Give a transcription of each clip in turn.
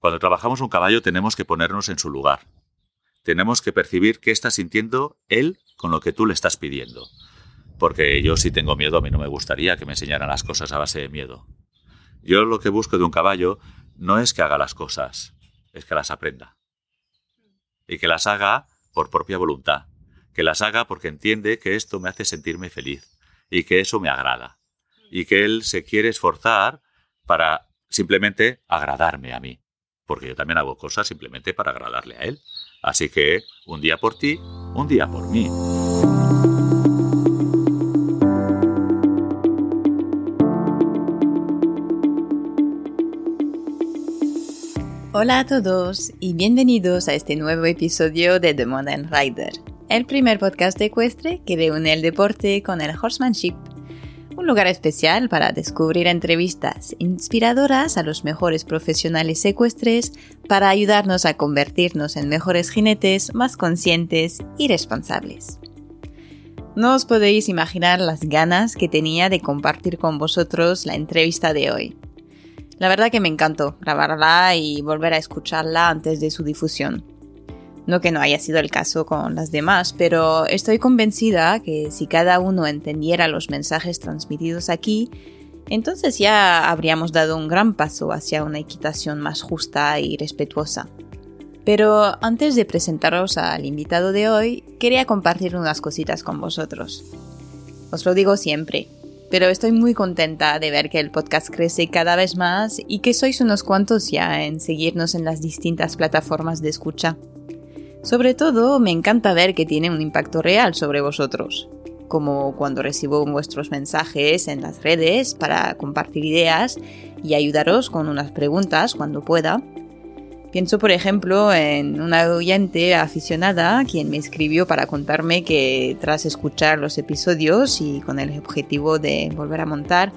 Cuando trabajamos un caballo tenemos que ponernos en su lugar. Tenemos que percibir qué está sintiendo él con lo que tú le estás pidiendo. Porque yo si tengo miedo, a mí no me gustaría que me enseñaran las cosas a base de miedo. Yo lo que busco de un caballo no es que haga las cosas, es que las aprenda. Y que las haga por propia voluntad. Que las haga porque entiende que esto me hace sentirme feliz y que eso me agrada. Y que él se quiere esforzar para simplemente agradarme a mí. Porque yo también hago cosas simplemente para agradarle a él. Así que un día por ti, un día por mí. Hola a todos y bienvenidos a este nuevo episodio de The Modern Rider, el primer podcast ecuestre que reúne el deporte con el horsemanship. Un lugar especial para descubrir entrevistas inspiradoras a los mejores profesionales ecuestres para ayudarnos a convertirnos en mejores jinetes más conscientes y responsables. No os podéis imaginar las ganas que tenía de compartir con vosotros la entrevista de hoy. La verdad que me encantó grabarla y volver a escucharla antes de su difusión. No que no haya sido el caso con las demás, pero estoy convencida que si cada uno entendiera los mensajes transmitidos aquí, entonces ya habríamos dado un gran paso hacia una equitación más justa y respetuosa. Pero antes de presentaros al invitado de hoy, quería compartir unas cositas con vosotros. Os lo digo siempre, pero estoy muy contenta de ver que el podcast crece cada vez más y que sois unos cuantos ya en seguirnos en las distintas plataformas de escucha. Sobre todo, me encanta ver que tiene un impacto real sobre vosotros, como cuando recibo vuestros mensajes en las redes para compartir ideas y ayudaros con unas preguntas cuando pueda, Pienso, por ejemplo, en una oyente aficionada quien me escribió para contarme que tras escuchar los episodios y con el objetivo de volver a montar,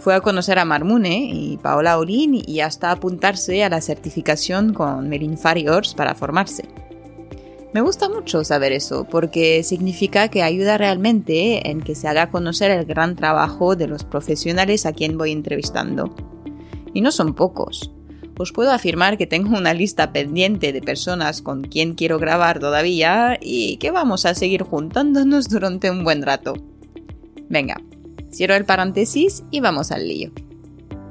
fue a conocer a Marmune y Paola Olin y hasta apuntarse a la certificación con Merin Farriors para formarse. Me gusta mucho saber eso porque significa que ayuda realmente en que se haga conocer el gran trabajo de los profesionales a quien voy entrevistando. Y no son pocos os puedo afirmar que tengo una lista pendiente de personas con quien quiero grabar todavía y que vamos a seguir juntándonos durante un buen rato. Venga, cierro el paréntesis y vamos al lío.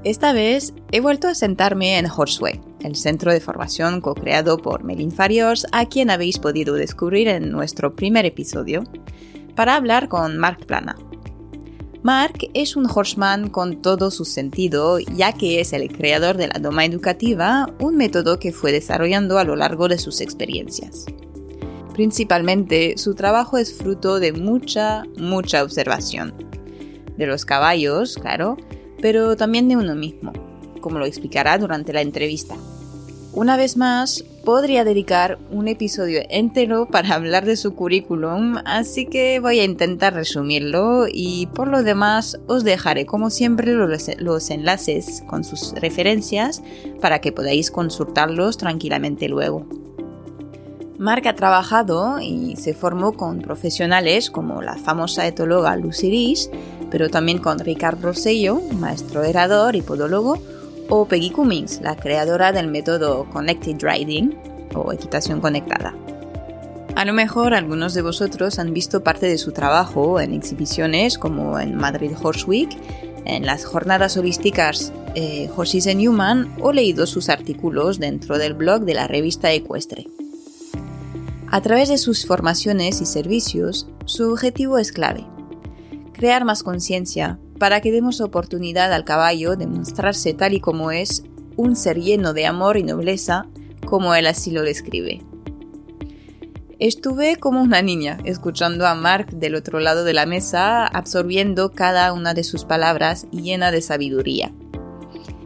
Esta vez he vuelto a sentarme en Horseway, el centro de formación co-creado por Melin Farios, a quien habéis podido descubrir en nuestro primer episodio, para hablar con Mark Plana, Mark es un horseman con todo su sentido, ya que es el creador de la doma educativa, un método que fue desarrollando a lo largo de sus experiencias. Principalmente, su trabajo es fruto de mucha, mucha observación. De los caballos, claro, pero también de uno mismo, como lo explicará durante la entrevista. Una vez más, podría dedicar un episodio entero para hablar de su currículum, así que voy a intentar resumirlo y por lo demás os dejaré como siempre los, enlaces con sus referencias para que podáis consultarlos tranquilamente luego. Mark ha trabajado y se formó con profesionales como la famosa etóloga Lucy Rees, pero también con Ricardo Rosello, maestro herador y podólogo, o Peggy Cummings, la creadora del método Connected Riding o equitación conectada. A lo mejor algunos de vosotros han visto parte de su trabajo en exhibiciones como en Madrid Horse Week, en las jornadas holísticas eh, Horses and Human o leído sus artículos dentro del blog de la revista Ecuestre. A través de sus formaciones y servicios, su objetivo es clave. Crear más conciencia para que demos oportunidad al caballo de mostrarse tal y como es, un ser lleno de amor y nobleza, como él así lo describe. Estuve como una niña, escuchando a Mark del otro lado de la mesa, absorbiendo cada una de sus palabras llena de sabiduría.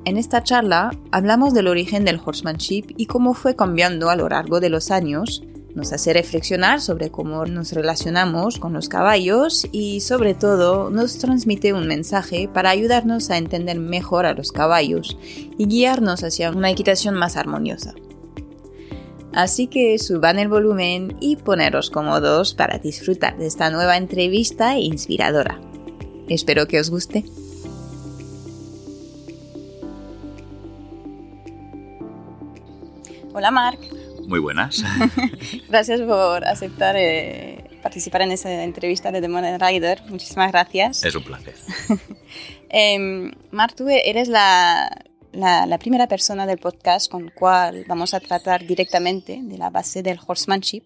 En esta charla hablamos del origen del horsemanship y cómo fue cambiando a lo largo de los años, nos hace reflexionar sobre cómo nos relacionamos con los caballos y sobre todo nos transmite un mensaje para ayudarnos a entender mejor a los caballos y guiarnos hacia una equitación más armoniosa. Así que suban el volumen y poneros cómodos para disfrutar de esta nueva entrevista inspiradora. Espero que os guste. Hola Marc. Muy buenas. gracias por aceptar eh, participar en esta entrevista de The Modern Rider. Muchísimas gracias. Es un placer. eh, Marc, tú eres la, la, la, primera persona del podcast con cual vamos a tratar directamente de la base del horsemanship.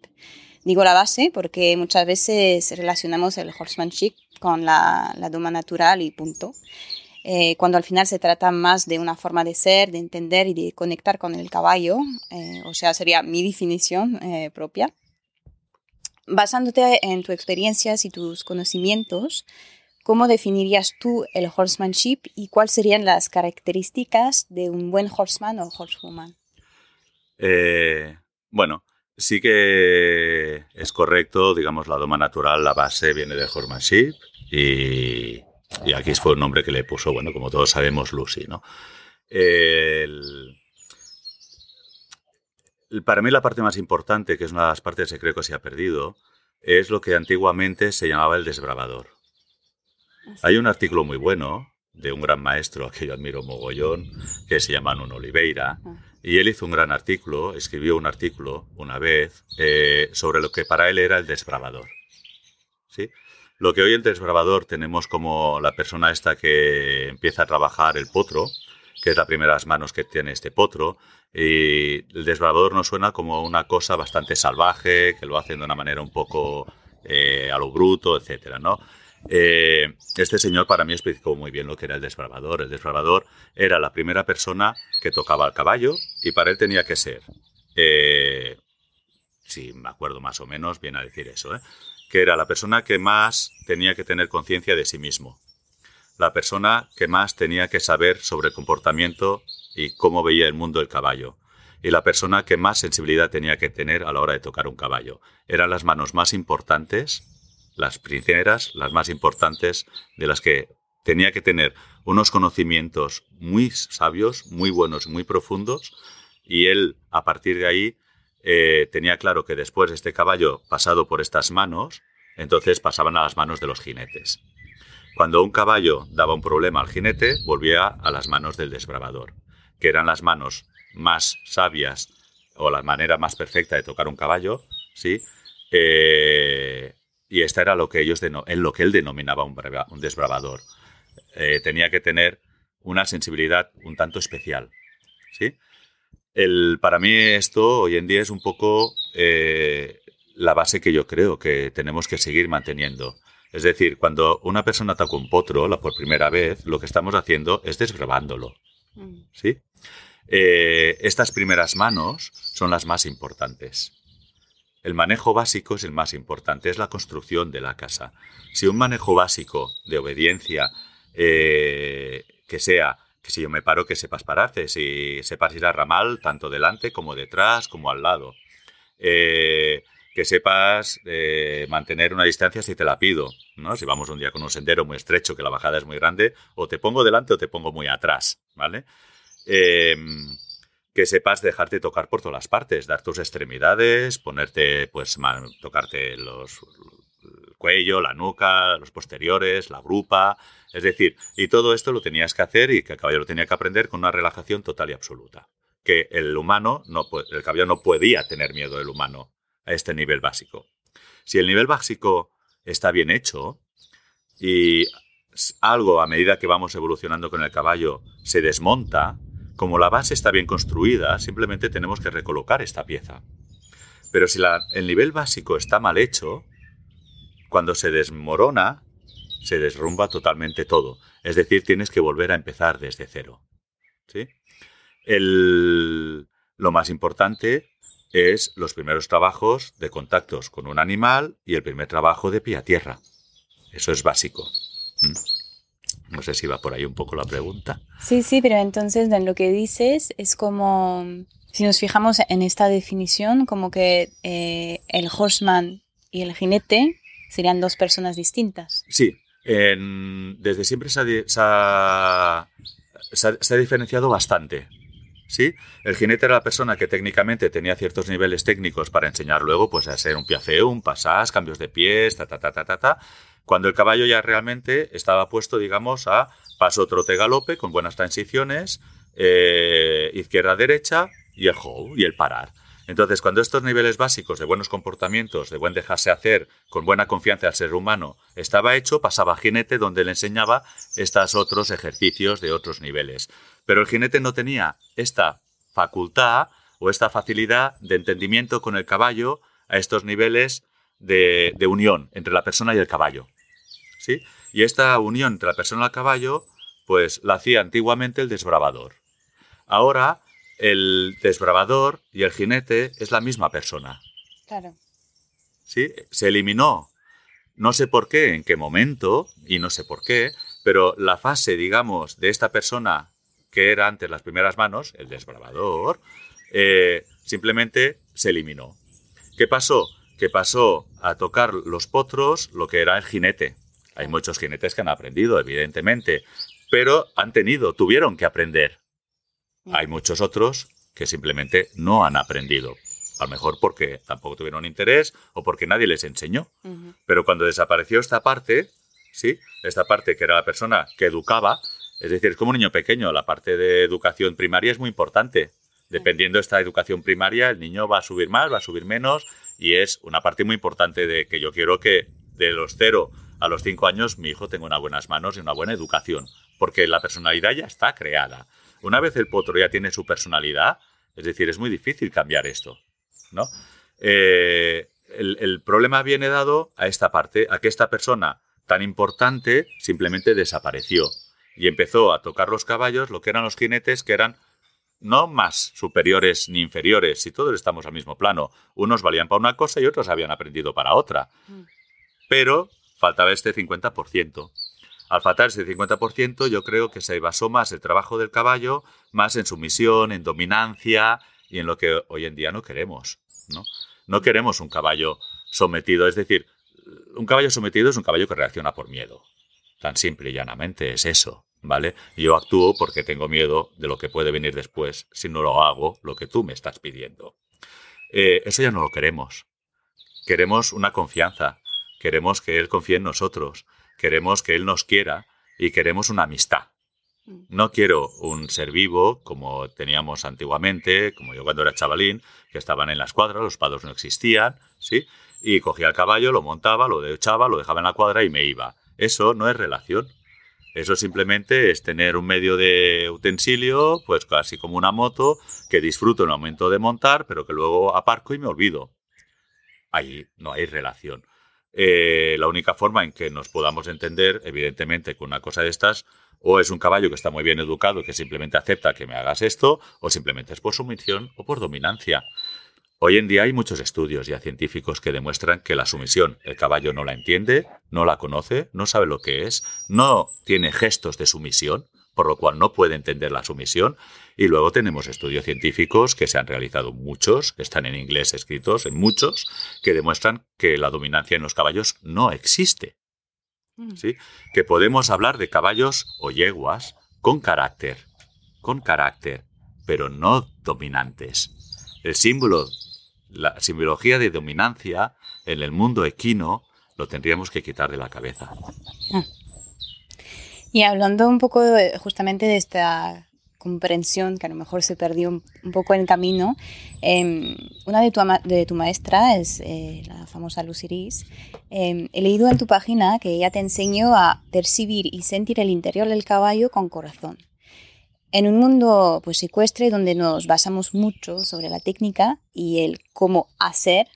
Digo la base porque muchas veces relacionamos el horsemanship con la, la doma natural y punto. Eh, cuando al final se trata más de una forma de ser, de entender y de conectar con el caballo, eh, o sea, sería mi definición eh, propia. Basándote en tus experiencias y tus conocimientos, ¿cómo definirías tú el horsemanship y cuáles serían las características de un buen horseman o horsewoman? bueno, sí que es correcto, digamos, la doma natural, la base viene del horsemanship y y aquí fue un nombre que le puso, bueno, como todos sabemos, Lucy, ¿no? El, para mí la parte más importante, que es una de las partes que creo que se ha perdido, es lo que antiguamente se llamaba el desbravador. Hay un artículo muy bueno de un gran maestro que yo admiro mogollón, que se llama Nuno Oliveira, ah. y él hizo un gran artículo, escribió un artículo una vez eh, sobre lo que para él era el desbravador. ¿Sí? Lo que hoy el desbravador tenemos como la persona esta que empieza a trabajar el potro, que es la primera de las manos que tiene este potro, y el desbravador nos suena como una cosa bastante salvaje, que lo hacen de una manera un poco eh, a lo bruto, etcétera, ¿no? Eh, este señor para mí explicó muy bien lo que era el desbravador. El desbravador era la primera persona que tocaba el caballo y para él tenía que ser, eh, si me acuerdo más o menos, viene a decir eso, ¿eh? que era la persona que más tenía que tener conciencia de sí mismo, la persona que más tenía que saber sobre el comportamiento y cómo veía el mundo el caballo, y la persona que más sensibilidad tenía que tener a la hora de tocar un caballo. Eran las manos más importantes, las primeras, las más importantes, de las que tenía que tener unos conocimientos muy sabios, muy buenos, muy profundos, y él, a partir de ahí, eh, tenía claro que después este caballo pasado por estas manos, entonces pasaban a las manos de los jinetes. Cuando un caballo daba un problema al jinete, volvía a las manos del desbravador, que eran las manos más sabias o la manera más perfecta de tocar un caballo, ¿sí? Eh, y esta era lo que ellos en lo que él denominaba un, un desbravador. Eh, tenía que tener una sensibilidad un tanto especial, ¿sí? El, para mí esto hoy en día es un poco eh, la base que yo creo que tenemos que seguir manteniendo. Es decir, cuando una persona ataca un potro la por primera vez, lo que estamos haciendo es desgrabándolo. Mm. ¿Sí? Eh, estas primeras manos son las más importantes. El manejo básico es el más importante, es la construcción de la casa. Si un manejo básico de obediencia eh, que sea que si yo me paro, que sepas pararte, si sepas ir a ramal, tanto delante como detrás, como al lado. Eh, que sepas eh, mantener una distancia si te la pido, ¿no? Si vamos un día con un sendero muy estrecho, que la bajada es muy grande, o te pongo delante o te pongo muy atrás, ¿vale? Em, que sepas dejarte tocar por todas las partes, dar tus extremidades, ponerte, pues, tocarte los, el cuello, la nuca, los posteriores, la grupa, es decir, y todo esto lo tenías que hacer y que el caballo lo tenía que aprender con una relajación total y absoluta. Que el humano, no, el caballo no podía tener miedo del humano a este nivel básico. Si el nivel básico está bien hecho y algo a medida que vamos evolucionando con el caballo se desmonta, como la base está bien construida, simplemente tenemos que recolocar esta pieza. Pero si el nivel básico está mal hecho, cuando se desmorona, se derrumba totalmente todo. Es decir, tienes que volver a empezar desde cero. ¿sí? lo más importante es los primeros trabajos de contactos con un animal y el primer trabajo de pie a tierra. Eso es básico. ¿Mm? No sé si va por ahí un poco la pregunta. Sí, sí, pero entonces en lo que dices es como, si nos fijamos en esta definición, como que eh, el horseman y el jinete serían dos personas distintas. Sí, desde siempre se ha, diferenciado bastante. ¿Sí? El jinete era la persona que técnicamente tenía ciertos niveles técnicos para enseñar luego pues, a hacer un piafeo, un pasás, cambios de pies, ta, ta, ta, ta, ta, ta, cuando el caballo ya realmente estaba puesto, digamos, a paso trote galope con buenas transiciones, eh, izquierda-derecha y el how y el parar. Entonces, cuando estos niveles básicos de buenos comportamientos, de buen dejarse hacer, con buena confianza al ser humano, estaba hecho, pasaba a jinete donde le enseñaba estos otros ejercicios de otros niveles. Pero el jinete no tenía esta facultad o esta facilidad de entendimiento con el caballo a estos niveles de, de unión entre la persona y el caballo. ¿Sí? Y esta unión entre la persona y el caballo, pues la hacía antiguamente el desbravador. Ahora el desbravador y el jinete es la misma persona. Claro. ¿Sí? Se eliminó. No sé por qué, en qué momento, y no sé por qué, pero la fase, digamos, de esta persona que era antes las primeras manos, el desbravador, eh, simplemente se eliminó. ¿Qué pasó? Que pasó a tocar los potros lo que era el jinete. Hay muchos jinetes que han aprendido, evidentemente, pero han tenido, tuvieron que aprender. Hay muchos otros que simplemente no han aprendido. A lo mejor porque tampoco tuvieron interés o porque nadie les enseñó. Pero cuando desapareció esta parte, ¿sí? Esta parte que era la persona que educaba, es decir, es como un niño pequeño, la parte de educación primaria es muy importante. Dependiendo de esta educación primaria, el niño va a subir más, va a subir menos, y es una parte muy importante de que yo quiero que de los cero a los cinco años mi hijo tenga unas buenas manos y una buena educación, porque la personalidad ya está creada. Una vez el potro ya tiene su personalidad, es decir, es muy difícil cambiar esto, ¿no? Eh, el, problema viene dado a esta parte, a que esta persona tan importante simplemente desapareció y empezó a tocar los caballos, lo que eran los jinetes, que eran no más superiores ni inferiores, si todos estamos al mismo plano. Unos valían para una cosa y otros habían aprendido para otra. Mm. Pero faltaba este 50%. Al faltar ese 50%, yo creo que se basó más el trabajo del caballo, más en sumisión, en dominancia y en lo que hoy en día no queremos. No, no queremos un caballo sometido, es decir, un caballo sometido es un caballo que reacciona por miedo. Tan simple y llanamente es eso, ¿vale? Yo actúo porque tengo miedo de lo que puede venir después si no lo hago lo que tú me estás pidiendo. Eh, eso ya no lo queremos. Queremos una confianza. Queremos que él confíe en nosotros queremos que Él nos quiera y queremos una amistad. Mm. No quiero un ser vivo como teníamos antiguamente, como yo cuando era chavalín, que estaban en la escuadra, los padres no existían, ¿sí? Y cogía el caballo, lo montaba, lo echaba, lo dejaba en la cuadra y me iba. Eso no es relación. Eso simplemente es tener un medio de utensilio, pues casi como una moto, que disfruto en el momento de montar, pero que luego aparco y me olvido. Ahí no hay relación. Eh, la única forma en que nos podamos entender, evidentemente, con una cosa de estas, o es un caballo que está muy bien educado, que simplemente acepta que me hagas esto, o simplemente es por sumisión o por dominancia. Hoy en día hay muchos estudios ya científicos que demuestran que la sumisión, el caballo no la entiende, no la conoce, no sabe lo que es, no tiene gestos de sumisión, por lo cual no puede entender la sumisión. Y luego tenemos estudios científicos que se han realizado muchos, que están en inglés escritos, en muchos, que demuestran que la dominancia en los caballos no existe. Mm. ¿Sí? Que podemos hablar de caballos o yeguas con carácter, con carácter, pero no dominantes. El símbolo, la simbología de dominancia en el mundo equino lo tendríamos que quitar de la cabeza. Y hablando un poco justamente de esta comprensión que a lo mejor se perdió un, poco en el camino, em, una de tu, de tu, maestra es eh, la famosa Luciris. Eh, he leído en tu página que ella te enseñó a percibir y sentir el interior del caballo con corazón. En un mundo pues, secuestre donde nos basamos mucho sobre la técnica y el cómo hacer,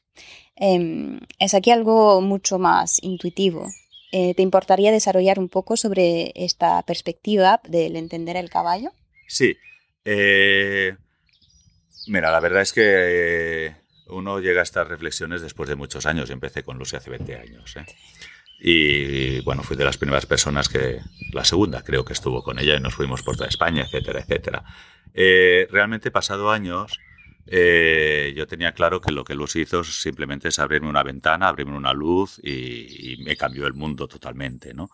em, es aquí algo mucho más intuitivo. Eh, ¿Te importaría desarrollar un poco sobre esta perspectiva del entender el caballo? Sí. Eh, mira, la verdad es que uno llega a estas reflexiones después de muchos años. Yo empecé con Lucy hace 20 años. ¿eh? Y bueno, fui de las primeras personas que, la segunda creo que estuvo con ella y nos fuimos por toda España, etcétera, etcétera. realmente pasado años eh, yo tenía claro que lo que Luz hizo simplemente es abrirme una ventana, abrirme una luz y, me cambió el mundo totalmente. ¿no?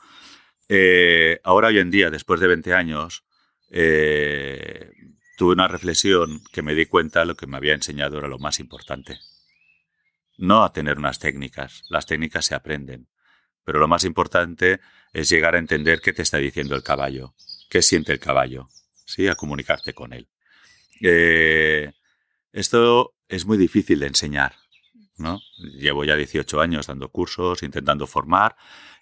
Eh, ahora, hoy en día, después de 20 años, eh, tuve una reflexión que me di cuenta de lo que me había enseñado era lo más importante. No a tener unas técnicas, las técnicas se aprenden, pero lo más importante es llegar a entender qué te está diciendo el caballo, qué siente el caballo, ¿sí? a comunicarte con él. Esto es muy difícil de enseñar. ¿no? Llevo ya 18 años dando cursos, intentando formar,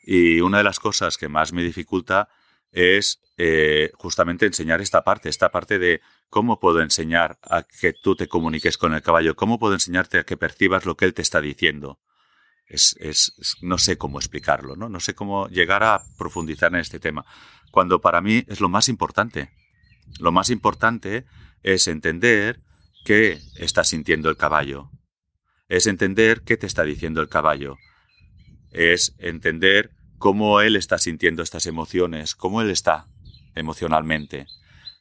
y una de las cosas que más me dificulta es eh, justamente enseñar esta parte, esta parte de cómo puedo enseñar a que tú te comuniques con el caballo, cómo puedo enseñarte a que percibas lo que él te está diciendo. Es, es, no sé cómo explicarlo, ¿no? No sé cómo llegar a profundizar en este tema, cuando para mí es lo más importante. Lo más importante es entender qué está sintiendo el caballo, es entender qué te está diciendo el caballo, es entender cómo él está sintiendo estas emociones, cómo él está emocionalmente.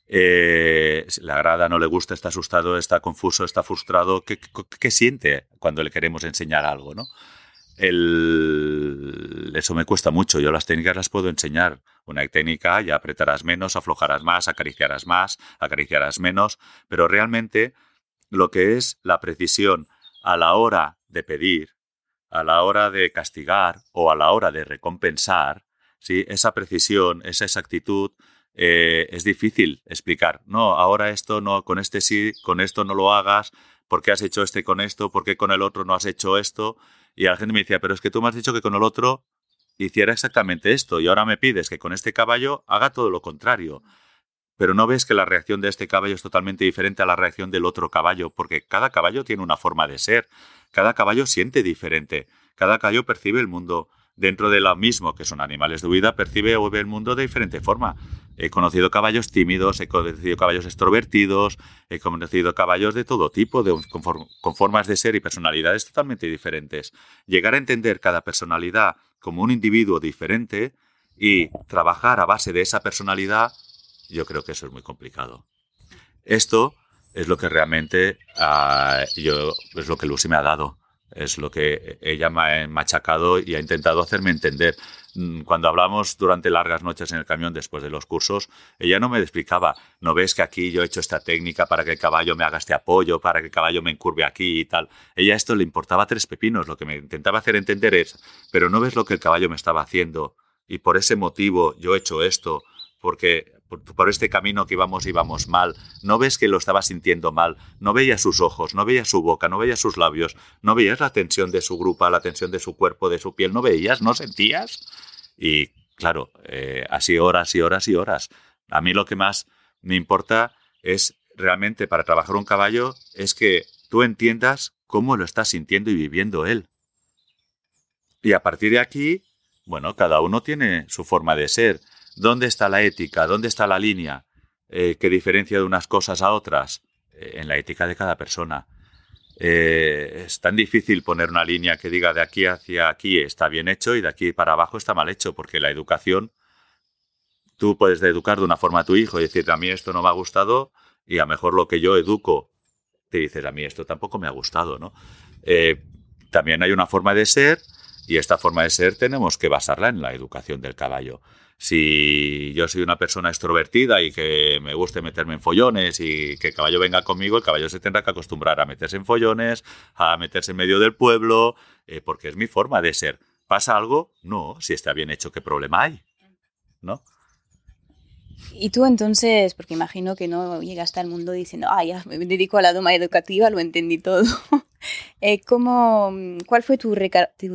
Eh, le agrada, no le gusta, está asustado, está confuso, está frustrado, ¿qué, siente cuando le queremos enseñar algo? ¿no? Eso me cuesta mucho, yo las técnicas las puedo enseñar. Una técnica ya apretarás menos, aflojarás más, acariciarás más, acariciarás menos, pero realmente lo que es la precisión a la hora de pedir, a la hora de castigar o a la hora de recompensar, ¿sí? esa precisión, esa exactitud, eh, es difícil explicar. No, ahora esto no, con este sí, con esto no lo hagas, ¿por qué has hecho este con esto? ¿Por qué con el otro no has hecho esto? Y la gente me decía, pero es que tú me has dicho que con el otro hiciera exactamente esto y ahora me pides que con este caballo haga todo lo contrario. Pero no ves que la reacción de este caballo es totalmente diferente a la reacción del otro caballo, porque cada caballo tiene una forma de ser, cada caballo siente diferente, cada caballo percibe el mundo dentro de lo mismo, que son animales de huida, percibe o ve el mundo de diferente forma. He conocido caballos tímidos, he conocido caballos extrovertidos, he conocido caballos de todo tipo, de, con, formas de ser y personalidades totalmente diferentes. Llegar a entender cada personalidad como un individuo diferente y trabajar a base de esa personalidad, yo creo que eso es muy complicado. Esto es lo que realmente ah, yo, es lo que Lucy me ha dado es lo que ella me ha machacado y ha intentado hacerme entender. Mm, cuando hablamos durante largas noches en el camión después de los cursos, ella no me explicaba, no ves que aquí yo he hecho esta técnica para que el caballo me haga este apoyo, para que el caballo me encurve aquí y tal. Ella esto le importaba tres pepinos, lo que me intentaba hacer entender es, pero no ves lo que el caballo me estaba haciendo y por ese motivo yo he hecho esto, porque por, este camino que íbamos íbamos mal, no ves que lo estaba sintiendo mal, no veías sus ojos, no veías su boca, no veías sus labios, no veías la tensión de su grupa, la tensión de su cuerpo, de su piel, no veías, no sentías. Y claro, eh, así horas y horas y horas. A mí lo que más me importa es realmente para trabajar un caballo es que tú entiendas cómo lo está sintiendo y viviendo él. Y a partir de aquí, bueno, cada uno tiene su forma de ser. ¿Dónde está la ética? ¿Dónde está la línea eh, que diferencia de unas cosas a otras? Eh, en la ética de cada persona. Eh, es tan difícil poner una línea que diga de aquí hacia aquí está bien hecho y de aquí para abajo está mal hecho, porque la educación, tú puedes educar de una forma a tu hijo y decir, a mí esto no me ha gustado y a lo mejor lo que yo educo, te dices, a mí esto tampoco me ha gustado, ¿no? también hay una forma de ser y esta forma de ser tenemos que basarla en la educación del caballo. Si yo soy una persona extrovertida y que me guste meterme en follones y que el caballo venga conmigo, el caballo se tendrá que acostumbrar a meterse en follones, a meterse en medio del pueblo, eh, porque es mi forma de ser. ¿Pasa algo? No, si está bien hecho, ¿qué problema hay? ¿No? Y tú entonces, porque imagino que no llegaste al mundo diciendo, ah, ya me dedico a la doma educativa, lo entendí todo. Eh, ¿cómo, ¿Cuál fue tu,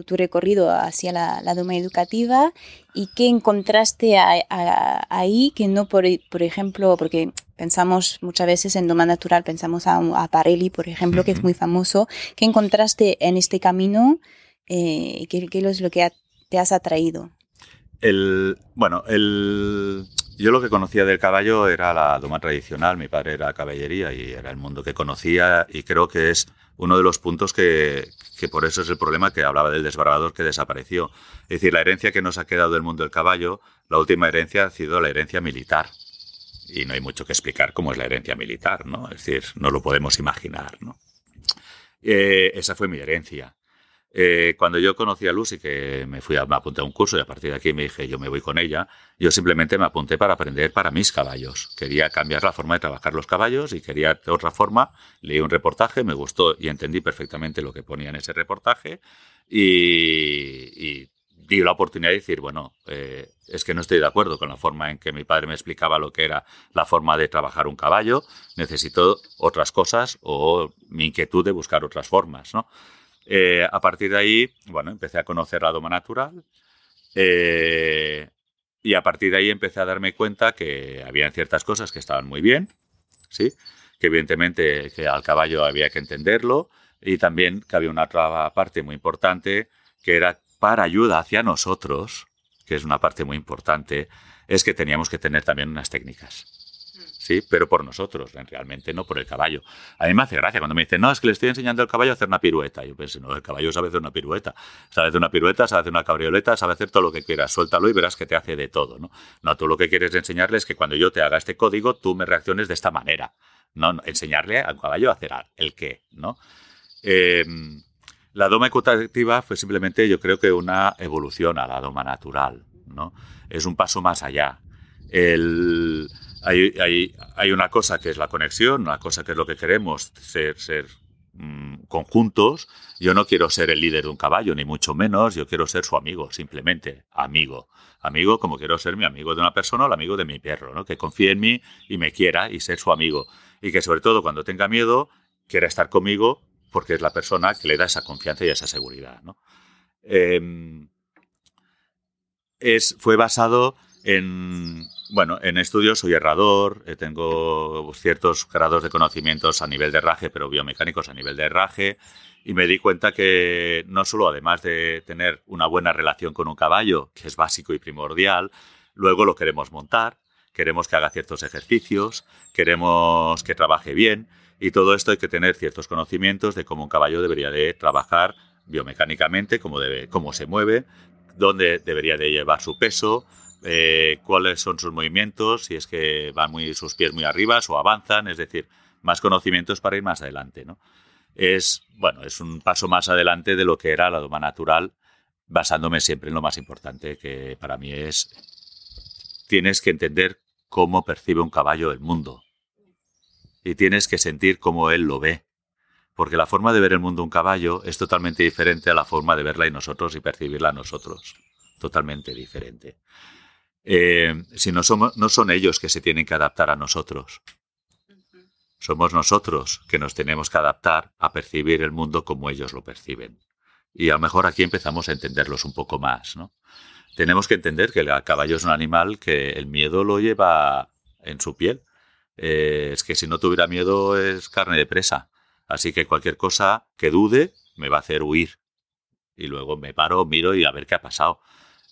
tu, recorrido hacia la, la, doma educativa y qué encontraste ahí que no, por, por, ejemplo, porque pensamos muchas veces en doma natural, pensamos a, a Parelli, por ejemplo, que es muy famoso, ¿qué encontraste en este camino? Eh, ¿qué, ¿Qué es lo que te has atraído? El, bueno, el, yo lo que conocía del caballo era la doma tradicional, mi padre era caballería y era el mundo que conocía y creo que es uno de los puntos que, que por eso es el problema que hablaba del desbarbador que desapareció. Es decir, la herencia que nos ha quedado del mundo del caballo, la última herencia ha sido la herencia militar. Y no hay mucho que explicar cómo es la herencia militar, ¿no? Es decir, no lo podemos imaginar, ¿no? Eh, esa fue mi herencia. Eh, cuando yo conocí a Lucy, que me fui a, me apunté a un curso y a partir de aquí me dije, yo me voy con ella, yo simplemente me apunté para aprender para mis caballos. Quería cambiar la forma de trabajar los caballos y quería otra forma. Leí un reportaje, me gustó y entendí perfectamente lo que ponía en ese reportaje y, di la oportunidad de decir, bueno, eh, es que no estoy de acuerdo con la forma en que mi padre me explicaba lo que era la forma de trabajar un caballo, necesito otras cosas o mi inquietud de buscar otras formas, ¿no? Eh, a partir de ahí, bueno, empecé a conocer la doma natural eh, y a partir de ahí empecé a darme cuenta que había ciertas cosas que estaban muy bien, ¿sí? Que evidentemente que al caballo había que entenderlo y también que había una otra parte muy importante que era para ayuda hacia nosotros, que es una parte muy importante, es que teníamos que tener también unas técnicas. Sí, pero por nosotros, realmente no por el caballo. A mí me hace gracia cuando me dicen, no, es que le estoy enseñando al caballo a hacer una pirueta. Yo pensé, no, el caballo sabe hacer una pirueta. Sabe hacer una pirueta, sabe hacer una cabrioleta, sabe hacer todo lo que quieras. Suéltalo y verás que te hace de todo. No, no tú lo que quieres enseñarle es que cuando yo te haga este código, tú me reacciones de esta manera. No, enseñarle al caballo a hacer el qué. ¿no? Eh, la doma equitativa fue simplemente, yo creo que una evolución a la doma natural, ¿no? Es un paso más allá. Hay, una cosa que es la conexión, una cosa que es lo que queremos, ser, mm, conjuntos. Yo no quiero ser el líder de un caballo, ni mucho menos. Yo quiero ser su amigo, simplemente amigo. Amigo como quiero ser mi amigo de una persona o el amigo de mi perro, ¿no? Que confíe en mí y me quiera y ser su amigo. Y que sobre todo cuando tenga miedo, quiera estar conmigo porque es la persona que le da esa confianza y esa seguridad. Em, es, fue basado en, bueno, en estudios, soy herrador, eh, tengo ciertos grados de conocimientos a nivel de herraje, pero biomecánicos a nivel de herraje, y me di cuenta que no solo además de tener una buena relación con un caballo, que es básico y primordial, luego lo queremos montar, queremos que haga ciertos ejercicios, queremos que trabaje bien, y todo esto hay que tener ciertos conocimientos de cómo un caballo debería de trabajar biomecánicamente, cómo, debe, cómo se mueve, dónde debería de llevar su peso, eh, cuáles son sus movimientos, si es que van muy, sus pies muy arriba o avanzan, es decir, más conocimientos para ir más adelante. ¿no? Es, bueno, es un paso más adelante de lo que era la doma natural, basándome siempre en lo más importante, que para mí es, tienes que entender cómo percibe un caballo el mundo y tienes que sentir cómo él lo ve. Porque la forma de ver el mundo un caballo es totalmente diferente a la forma de verla en nosotros y percibirla nosotros. Totalmente diferente. Eh, si no, somos, no son ellos que se tienen que adaptar a nosotros. Somos nosotros que nos tenemos que adaptar a percibir el mundo como ellos lo perciben. Y a lo mejor aquí empezamos a entenderlos un poco más. ¿no? Tenemos que entender que el caballo es un animal que el miedo lo lleva en su piel eh, es que si no tuviera miedo es carne de presa. Así que cualquier cosa que dude me va a hacer huir. Y luego me paro, miro y a ver qué ha pasado.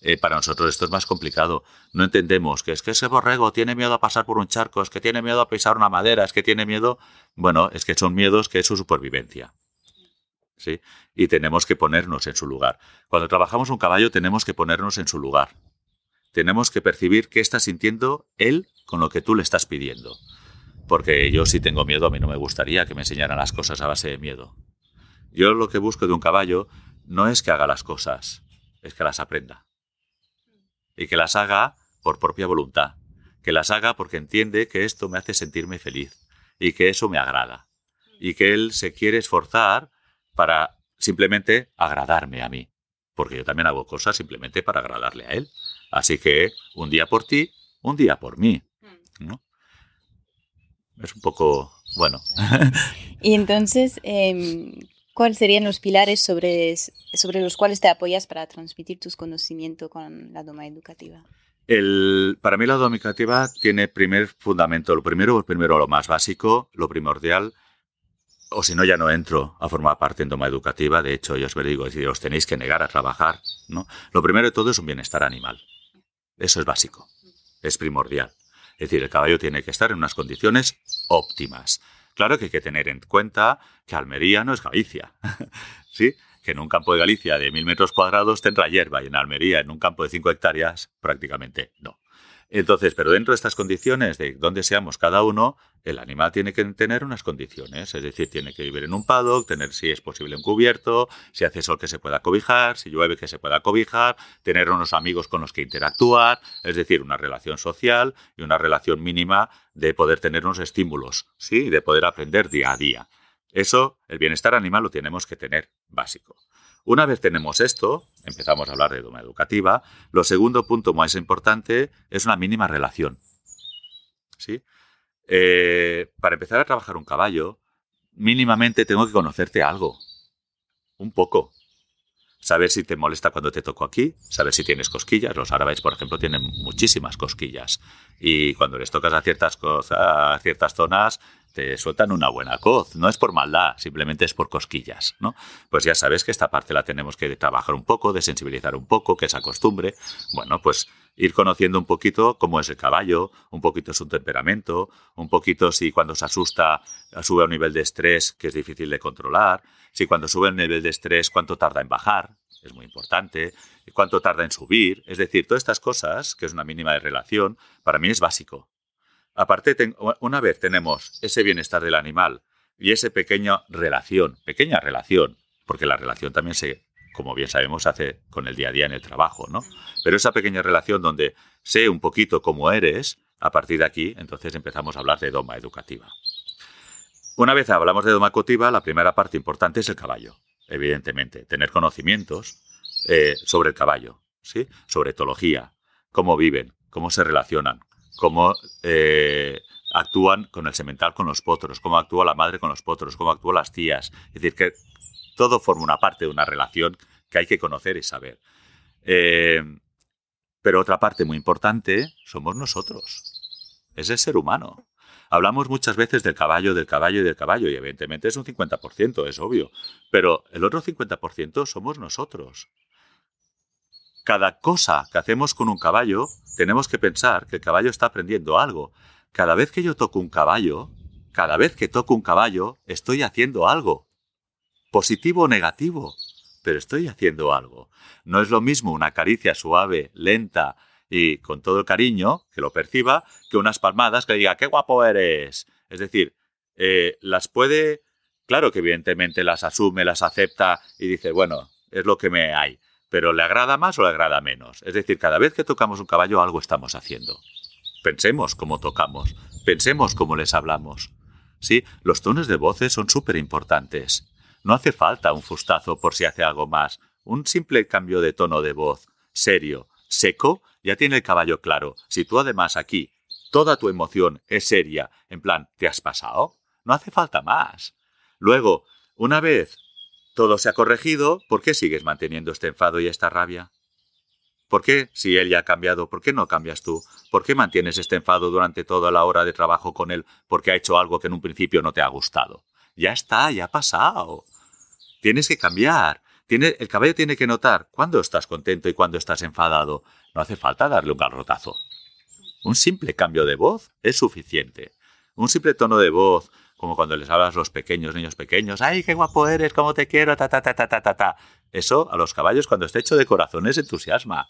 Eh, para nosotros esto es más complicado. No entendemos que es que ese borrego tiene miedo a pasar por un charco, es que tiene miedo a pisar una madera, es que tiene miedo... Bueno, es que son miedos que es su supervivencia. ¿Sí? Y tenemos que ponernos en su lugar. Cuando trabajamos un caballo tenemos que ponernos en su lugar. Tenemos que percibir qué está sintiendo él con lo que tú le estás pidiendo. Porque yo si tengo miedo, a mí no me gustaría que me enseñaran las cosas a base de miedo. Yo lo que busco de un caballo no es que haga las cosas, es que las aprenda. Y que las haga por propia voluntad. Que las haga porque entiende que esto me hace sentirme feliz y que eso me agrada. Y que él se quiere esforzar para simplemente agradarme a mí. Porque yo también hago cosas simplemente para agradarle a él. Así que un día por ti, un día por mí. ¿no? Es un poco, bueno. y entonces, em, ¿cuáles serían los pilares sobre, sobre los cuales te apoyas para transmitir tus conocimientos con la doma educativa? El, para mí la doma educativa tiene primer fundamento, lo primero, primero lo más básico, lo primordial, o si no ya no entro a formar parte en doma educativa, de hecho yo os digo, si os tenéis que negar a trabajar, ¿no? Lo primero de todo es un bienestar animal. Eso es básico, es primordial. Es decir, el caballo tiene que estar en unas condiciones óptimas. Claro que hay que tener en cuenta que Almería no es Galicia. ¿Sí? Que en un campo de Galicia de mil metros cuadrados tendrá hierba y en Almería, en un campo de cinco hectáreas, prácticamente no. Entonces, pero dentro de estas condiciones de donde seamos cada uno, el animal tiene que tener unas condiciones, es decir, tiene que vivir en un paddock, tener si es posible un cubierto, si hace sol que se pueda cobijar, si llueve que se pueda cobijar, tener unos amigos con los que interactuar, es decir, una relación social y una relación mínima de poder tener unos estímulos, ¿sí? De poder aprender día a día. Eso, el bienestar animal lo tenemos que tener básico. Una vez tenemos esto, empezamos a hablar de doma educativa, lo segundo punto más importante es una mínima relación. ¿Sí? Eh, para empezar a trabajar un caballo, mínimamente tengo que conocerte algo. Un poco. Saber si te molesta cuando te toco aquí, saber si tienes cosquillas. Los árabes, por ejemplo, tienen muchísimas cosquillas. Y cuando les tocas a ciertas, cosas, a ciertas zonas, te sueltan una buena coz. No es por maldad, simplemente es por cosquillas, ¿no? Pues ya sabes que esta parte la tenemos que trabajar un poco, de sensibilizar un poco, que esa costumbre. Bueno, pues ir conociendo un poquito cómo es el caballo, un poquito su temperamento, un poquito si cuando se asusta sube a un nivel de estrés que es difícil de controlar, si cuando sube el nivel de estrés cuánto tarda en bajar, es muy importante, cuánto tarda en subir, es decir, todas estas cosas, que es una mínima de relación, para mí es básico. Aparte, una vez tenemos ese bienestar del animal y esa pequeña relación, pequeña relación, porque la relación también se, como bien sabemos, hace con el día a día en el trabajo, ¿no? Pero esa pequeña relación donde sé un poquito cómo eres, a partir de aquí, entonces empezamos a hablar de doma educativa. Una vez hablamos de doma educativa, la primera parte importante es el caballo, evidentemente, tener conocimientos eh, sobre el caballo, ¿sí? Sobre etología, cómo viven, cómo se relacionan, cómo eh, actúan con el semental con los potros, cómo actúa la madre con los potros, cómo actúan las tías. Es decir, que todo forma una parte de una relación que hay que conocer y saber. Eh, pero otra parte muy importante somos nosotros. Es el ser humano. Hablamos muchas veces del caballo, del caballo y del caballo, y evidentemente es un 50%, es obvio. Pero el otro 50% somos nosotros. Cada cosa que hacemos con un caballo tenemos que pensar que el caballo está aprendiendo algo. Cada vez que yo toco un caballo, cada vez que toco un caballo, estoy haciendo algo. Positivo o negativo, pero estoy haciendo algo. No es lo mismo una caricia suave, lenta y con todo el cariño, que lo perciba, que unas palmadas que diga, qué guapo eres. Es decir, eh, las puede, claro que evidentemente las asume, las acepta y dice, bueno, es lo que me hay pero ¿le agrada más o le agrada menos? Es decir, cada vez que tocamos un caballo algo estamos haciendo. Pensemos cómo tocamos, pensemos cómo les hablamos. Sí, los tonos de voces son súper importantes. No hace falta un fustazo por si hace algo más. Un simple cambio de tono de voz, serio, seco, ya tiene el caballo claro. Si tú además aquí toda tu emoción es seria, en plan, ¿te has pasado? No hace falta más. Luego, una vez todo se ha corregido, ¿por qué sigues manteniendo este enfado y esta rabia? ¿Por qué, si él ya ha cambiado, por qué no cambias tú? ¿Por qué mantienes este enfado durante toda la hora de trabajo con él porque ha hecho algo que en un principio no te ha gustado? Ya está, ya ha pasado. Tienes que cambiar. Tiene, el caballo tiene que notar cuándo estás contento y cuándo estás enfadado. No hace falta darle un garrotazo. Un simple cambio de voz es suficiente. Un simple tono de voz, como cuando les hablas a los pequeños, niños pequeños, ¡ay, qué guapo eres, cómo te quiero, ta, ta, ta, ta, ta, ta, ta! Eso a los caballos cuando está hecho de corazones entusiasma.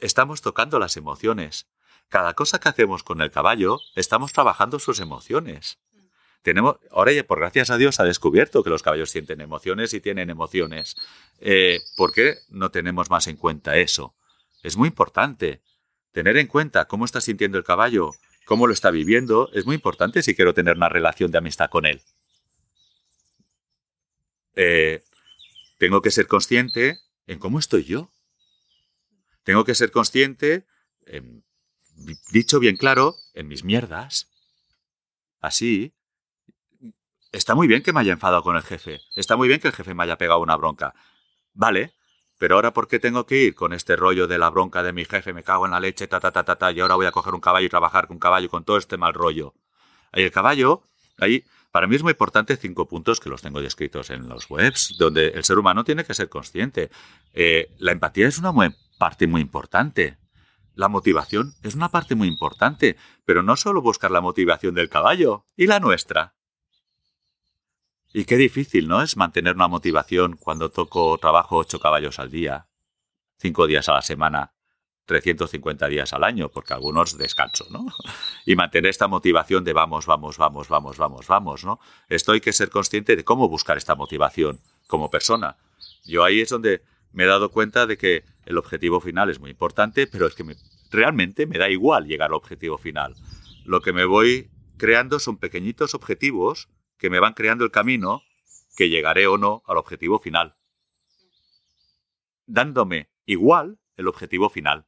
Estamos tocando las emociones. Cada cosa que hacemos con el caballo, estamos trabajando sus emociones. Tenemos, ahora ya por gracias a Dios ha descubierto que los caballos sienten emociones y tienen emociones. Eh, ¿Por qué no tenemos más en cuenta eso? Es muy importante tener en cuenta cómo está sintiendo el caballo, cómo lo está viviendo, es muy importante si quiero tener una relación de amistad con él. Eh, tengo que ser consciente en cómo estoy yo. Tengo que ser consciente, dicho bien claro, en mis mierdas. Así, está muy bien que me haya enfadado con el jefe. Está muy bien que el jefe me haya pegado una bronca. Vale, pero ahora, ¿por qué tengo que ir con este rollo de la bronca de mi jefe? Me cago en la leche, ta, ta, ta, ta, ta, y ahora voy a coger un caballo y trabajar con un caballo con todo este mal rollo. Ahí el caballo, ahí, para mí es muy importante cinco puntos que los tengo descritos en los webs, donde el ser humano tiene que ser consciente. Eh, la empatía es una parte muy importante. La motivación es una parte muy importante, pero no solo buscar la motivación del caballo, y la nuestra. Y qué difícil, ¿no? Es mantener una motivación cuando toco trabajo ocho caballos al día, cinco días a la semana, 350 días al año, porque algunos descanso, ¿no? Y mantener esta motivación de vamos, vamos, vamos, vamos, vamos, vamos, ¿no? Esto hay que ser consciente de cómo buscar esta motivación como persona. Yo ahí es donde me he dado cuenta de que el objetivo final es muy importante, pero es que realmente me da igual llegar al objetivo final. Lo que me voy creando son pequeñitos objetivos que me van creando el camino que llegaré o no al objetivo final. Dándome igual el objetivo final.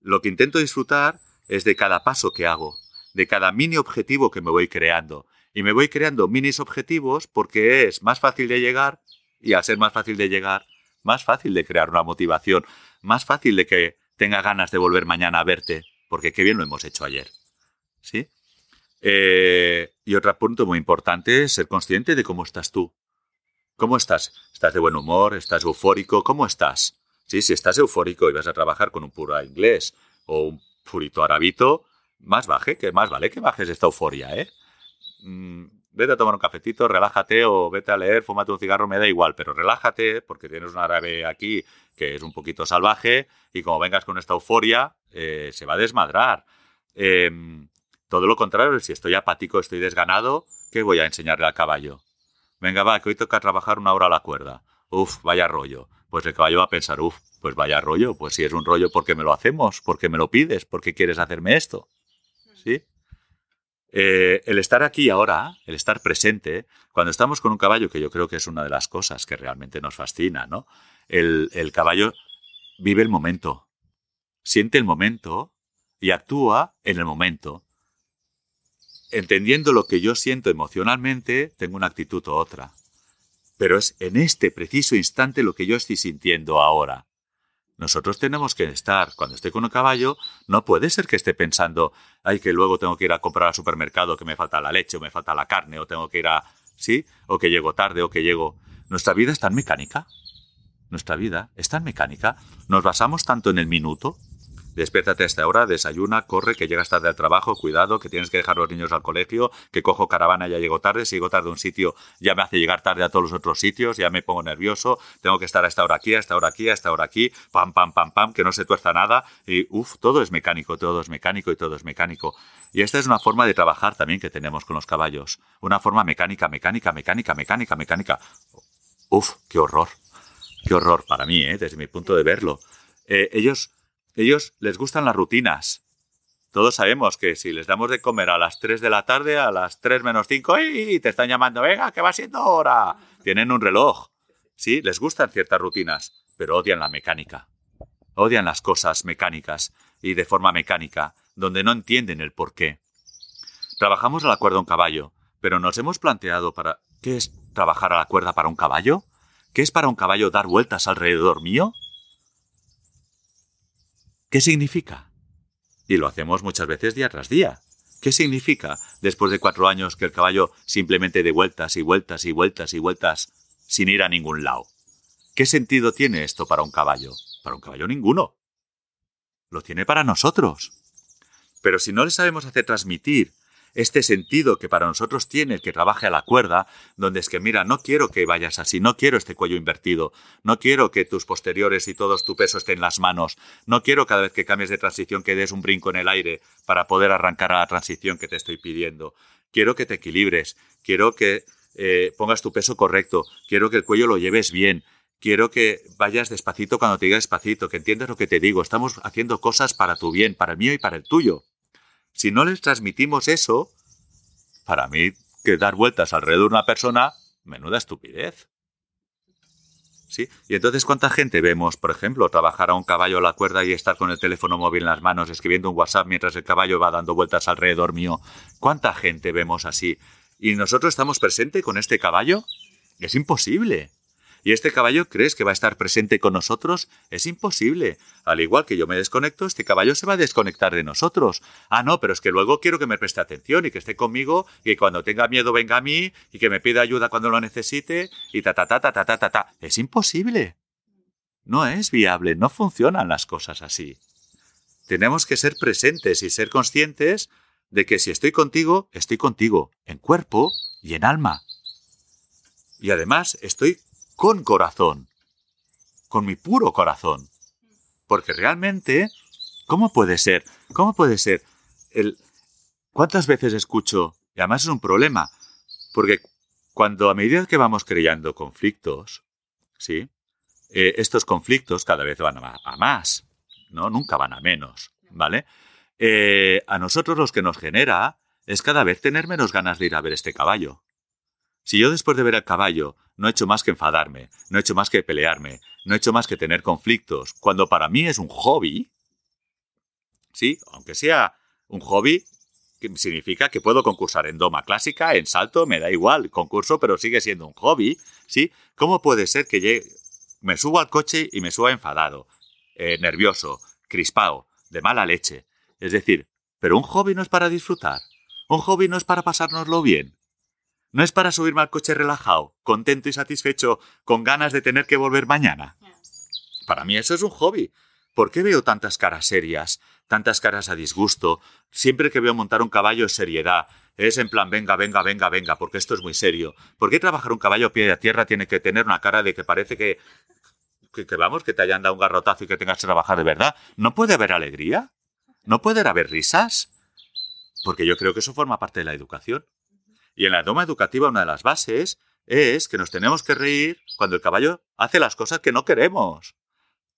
Lo que intento disfrutar es de cada paso que hago, de cada mini objetivo que me voy creando. Y me voy creando minis objetivos porque es más fácil de llegar y al ser más fácil de llegar, más fácil de crear una motivación, más fácil de que tenga ganas de volver mañana a verte, porque qué bien lo hemos hecho ayer. ¿Sí? Eh, y otro punto muy importante es ser consciente de cómo estás tú. ¿Cómo estás? ¿Estás de buen humor? ¿Estás eufórico? ¿Cómo estás? ¿Sí? Si estás eufórico y vas a trabajar con un puro inglés o un purito arabito, más baje, que más vale que bajes esta euforia, ¿eh? Mm, vete a tomar un cafetito, relájate o vete a leer, fúmate un cigarro, me da igual, pero relájate porque tienes un árabe aquí que es un poquito salvaje y como vengas con esta euforia, eh, se va a desmadrar. Em, todo lo contrario, si estoy apático, estoy desganado, ¿qué voy a enseñarle al caballo? Venga, va, que hoy toca trabajar una hora a la cuerda. Uf, vaya rollo. Pues el caballo va a pensar, uf, pues vaya rollo. Pues si es un rollo, ¿por qué me lo hacemos? ¿Por qué me lo pides? ¿Por qué quieres hacerme esto? ¿Sí? Eh, el estar aquí ahora, el estar presente, cuando estamos con un caballo, que yo creo que es una de las cosas que realmente nos fascina, ¿no? El, el caballo vive el momento, siente el momento y actúa en el momento. Entendiendo lo que yo siento emocionalmente, tengo una actitud u otra. Pero es en este preciso instante lo que yo estoy sintiendo ahora. Nosotros tenemos que estar, cuando esté con un caballo, no puede ser que esté pensando, ay, que luego tengo que ir a comprar al supermercado, que me falta la leche, o me falta la carne, o tengo que ir a... ¿Sí? O que llego tarde, o que llego... Nuestra vida es tan mecánica. Nuestra vida es tan mecánica. Nos basamos tanto en el minuto, despiértate a esta hora, desayuna, corre, que llegas tarde al trabajo, cuidado, que tienes que dejar los niños al colegio, que cojo caravana, ya llego tarde, si llego tarde a un sitio ya me hace llegar tarde a todos los otros sitios, ya me pongo nervioso, tengo que estar a esta hora aquí, a esta hora aquí, a esta hora aquí, pam, pam, pam, pam, que no se tuerza nada, y uff, todo es mecánico, todo es mecánico y todo es mecánico. Y esta es una forma de trabajar también que tenemos con los caballos, una forma mecánica, mecánica, mecánica, mecánica, mecánica. Uf, qué horror, qué horror para mí, ¿eh? desde mi punto de verlo. Eh, ellos ellos les gustan las rutinas. Todos sabemos que si les damos de comer a las 3 de la tarde, a las 3 menos 5, ¡y te están llamando! ¡Venga, que va siendo hora! Tienen un reloj. Sí, les gustan ciertas rutinas, pero odian la mecánica. Odian las cosas mecánicas y de forma mecánica, donde no entienden el por qué. Trabajamos a la cuerda un caballo, pero nos hemos planteado para ¿qué es trabajar a la cuerda para un caballo? ¿Qué es para un caballo dar vueltas alrededor mío? ¿Qué significa? Y lo hacemos muchas veces día tras día. ¿Qué significa después de cuatro años que el caballo simplemente de vueltas y vueltas y vueltas y vueltas sin ir a ningún lado? ¿Qué sentido tiene esto para un caballo? Para un caballo ninguno. Lo tiene para nosotros. Pero si no le sabemos hacer transmitir este sentido que para nosotros tiene el que trabaje a la cuerda, donde es que, mira, no quiero que vayas así, no quiero este cuello invertido, no quiero que tus posteriores y todo tu peso estén en las manos, no quiero cada vez que cambies de transición que des un brinco en el aire para poder arrancar a la transición que te estoy pidiendo. Quiero que te equilibres, quiero que eh, pongas tu peso correcto, quiero que el cuello lo lleves bien, quiero que vayas despacito cuando te diga despacito, que entiendas lo que te digo. Estamos haciendo cosas para tu bien, para el mío y para el tuyo. Si no les transmitimos eso, para mí que dar vueltas alrededor de una persona, menuda estupidez. ¿Sí? Y entonces, ¿cuánta gente vemos, por ejemplo, trabajar a un caballo a la cuerda y estar con el teléfono móvil en las manos escribiendo un WhatsApp mientras el caballo va dando vueltas alrededor mío? ¿Cuánta gente vemos así? ¿Y nosotros estamos presentes con este caballo? Es imposible. ¿Y este caballo crees que va a estar presente con nosotros? Es imposible. Al igual que yo me desconecto, este caballo se va a desconectar de nosotros. Ah, no, pero es que luego quiero que me preste atención y que esté conmigo y que cuando tenga miedo venga a mí y que me pida ayuda cuando lo necesite y ta ta ta ta ta ta ta. ta. Es imposible. No es viable, no funcionan las cosas así. Tenemos que ser presentes y ser conscientes de que si estoy contigo, estoy contigo, en cuerpo y en alma. Y además estoy con corazón, con mi puro corazón. Porque realmente, ¿cómo puede ser? ¿Cómo puede ser? El, ¿Cuántas veces escucho? Y además es un problema, porque cuando a medida que vamos creando conflictos, ¿sí? Eh, estos conflictos cada vez van a, más, ¿no? Nunca van a menos, ¿vale? Eh, a nosotros los que nos genera es cada vez tener menos ganas de ir a ver este caballo. Si yo después de ver al caballo no he hecho más que enfadarme, no he hecho más que pelearme, no he hecho más que tener conflictos, cuando para mí es un hobby, sí, aunque sea un hobby, significa que puedo concursar en doma clásica, en salto, me da igual, concurso, pero sigue siendo un hobby, ¿sí? ¿Cómo puede ser que llegue, me subo al coche y me suba enfadado, eh, nervioso, crispado, de mala leche? Es decir, pero un hobby no es para disfrutar, un hobby no es para pasárnoslo bien, no es para subirme al coche relajado, contento y satisfecho, con ganas de tener que volver mañana. Para mí eso es un hobby. ¿Por qué veo tantas caras serias, tantas caras a disgusto? Siempre que veo montar un caballo es seriedad. Es en plan, venga, venga, venga, venga, porque esto es muy serio. ¿Por qué trabajar un caballo a pie de tierra tiene que tener una cara de que parece que, que, que, vamos, que te hayan dado un garrotazo y que tengas que trabajar de verdad? ¿No puede haber alegría? ¿No puede haber risas? Porque yo creo que eso forma parte de la educación. Y en la doma educativa una de las bases es que nos tenemos que reír cuando el caballo hace las cosas que no queremos.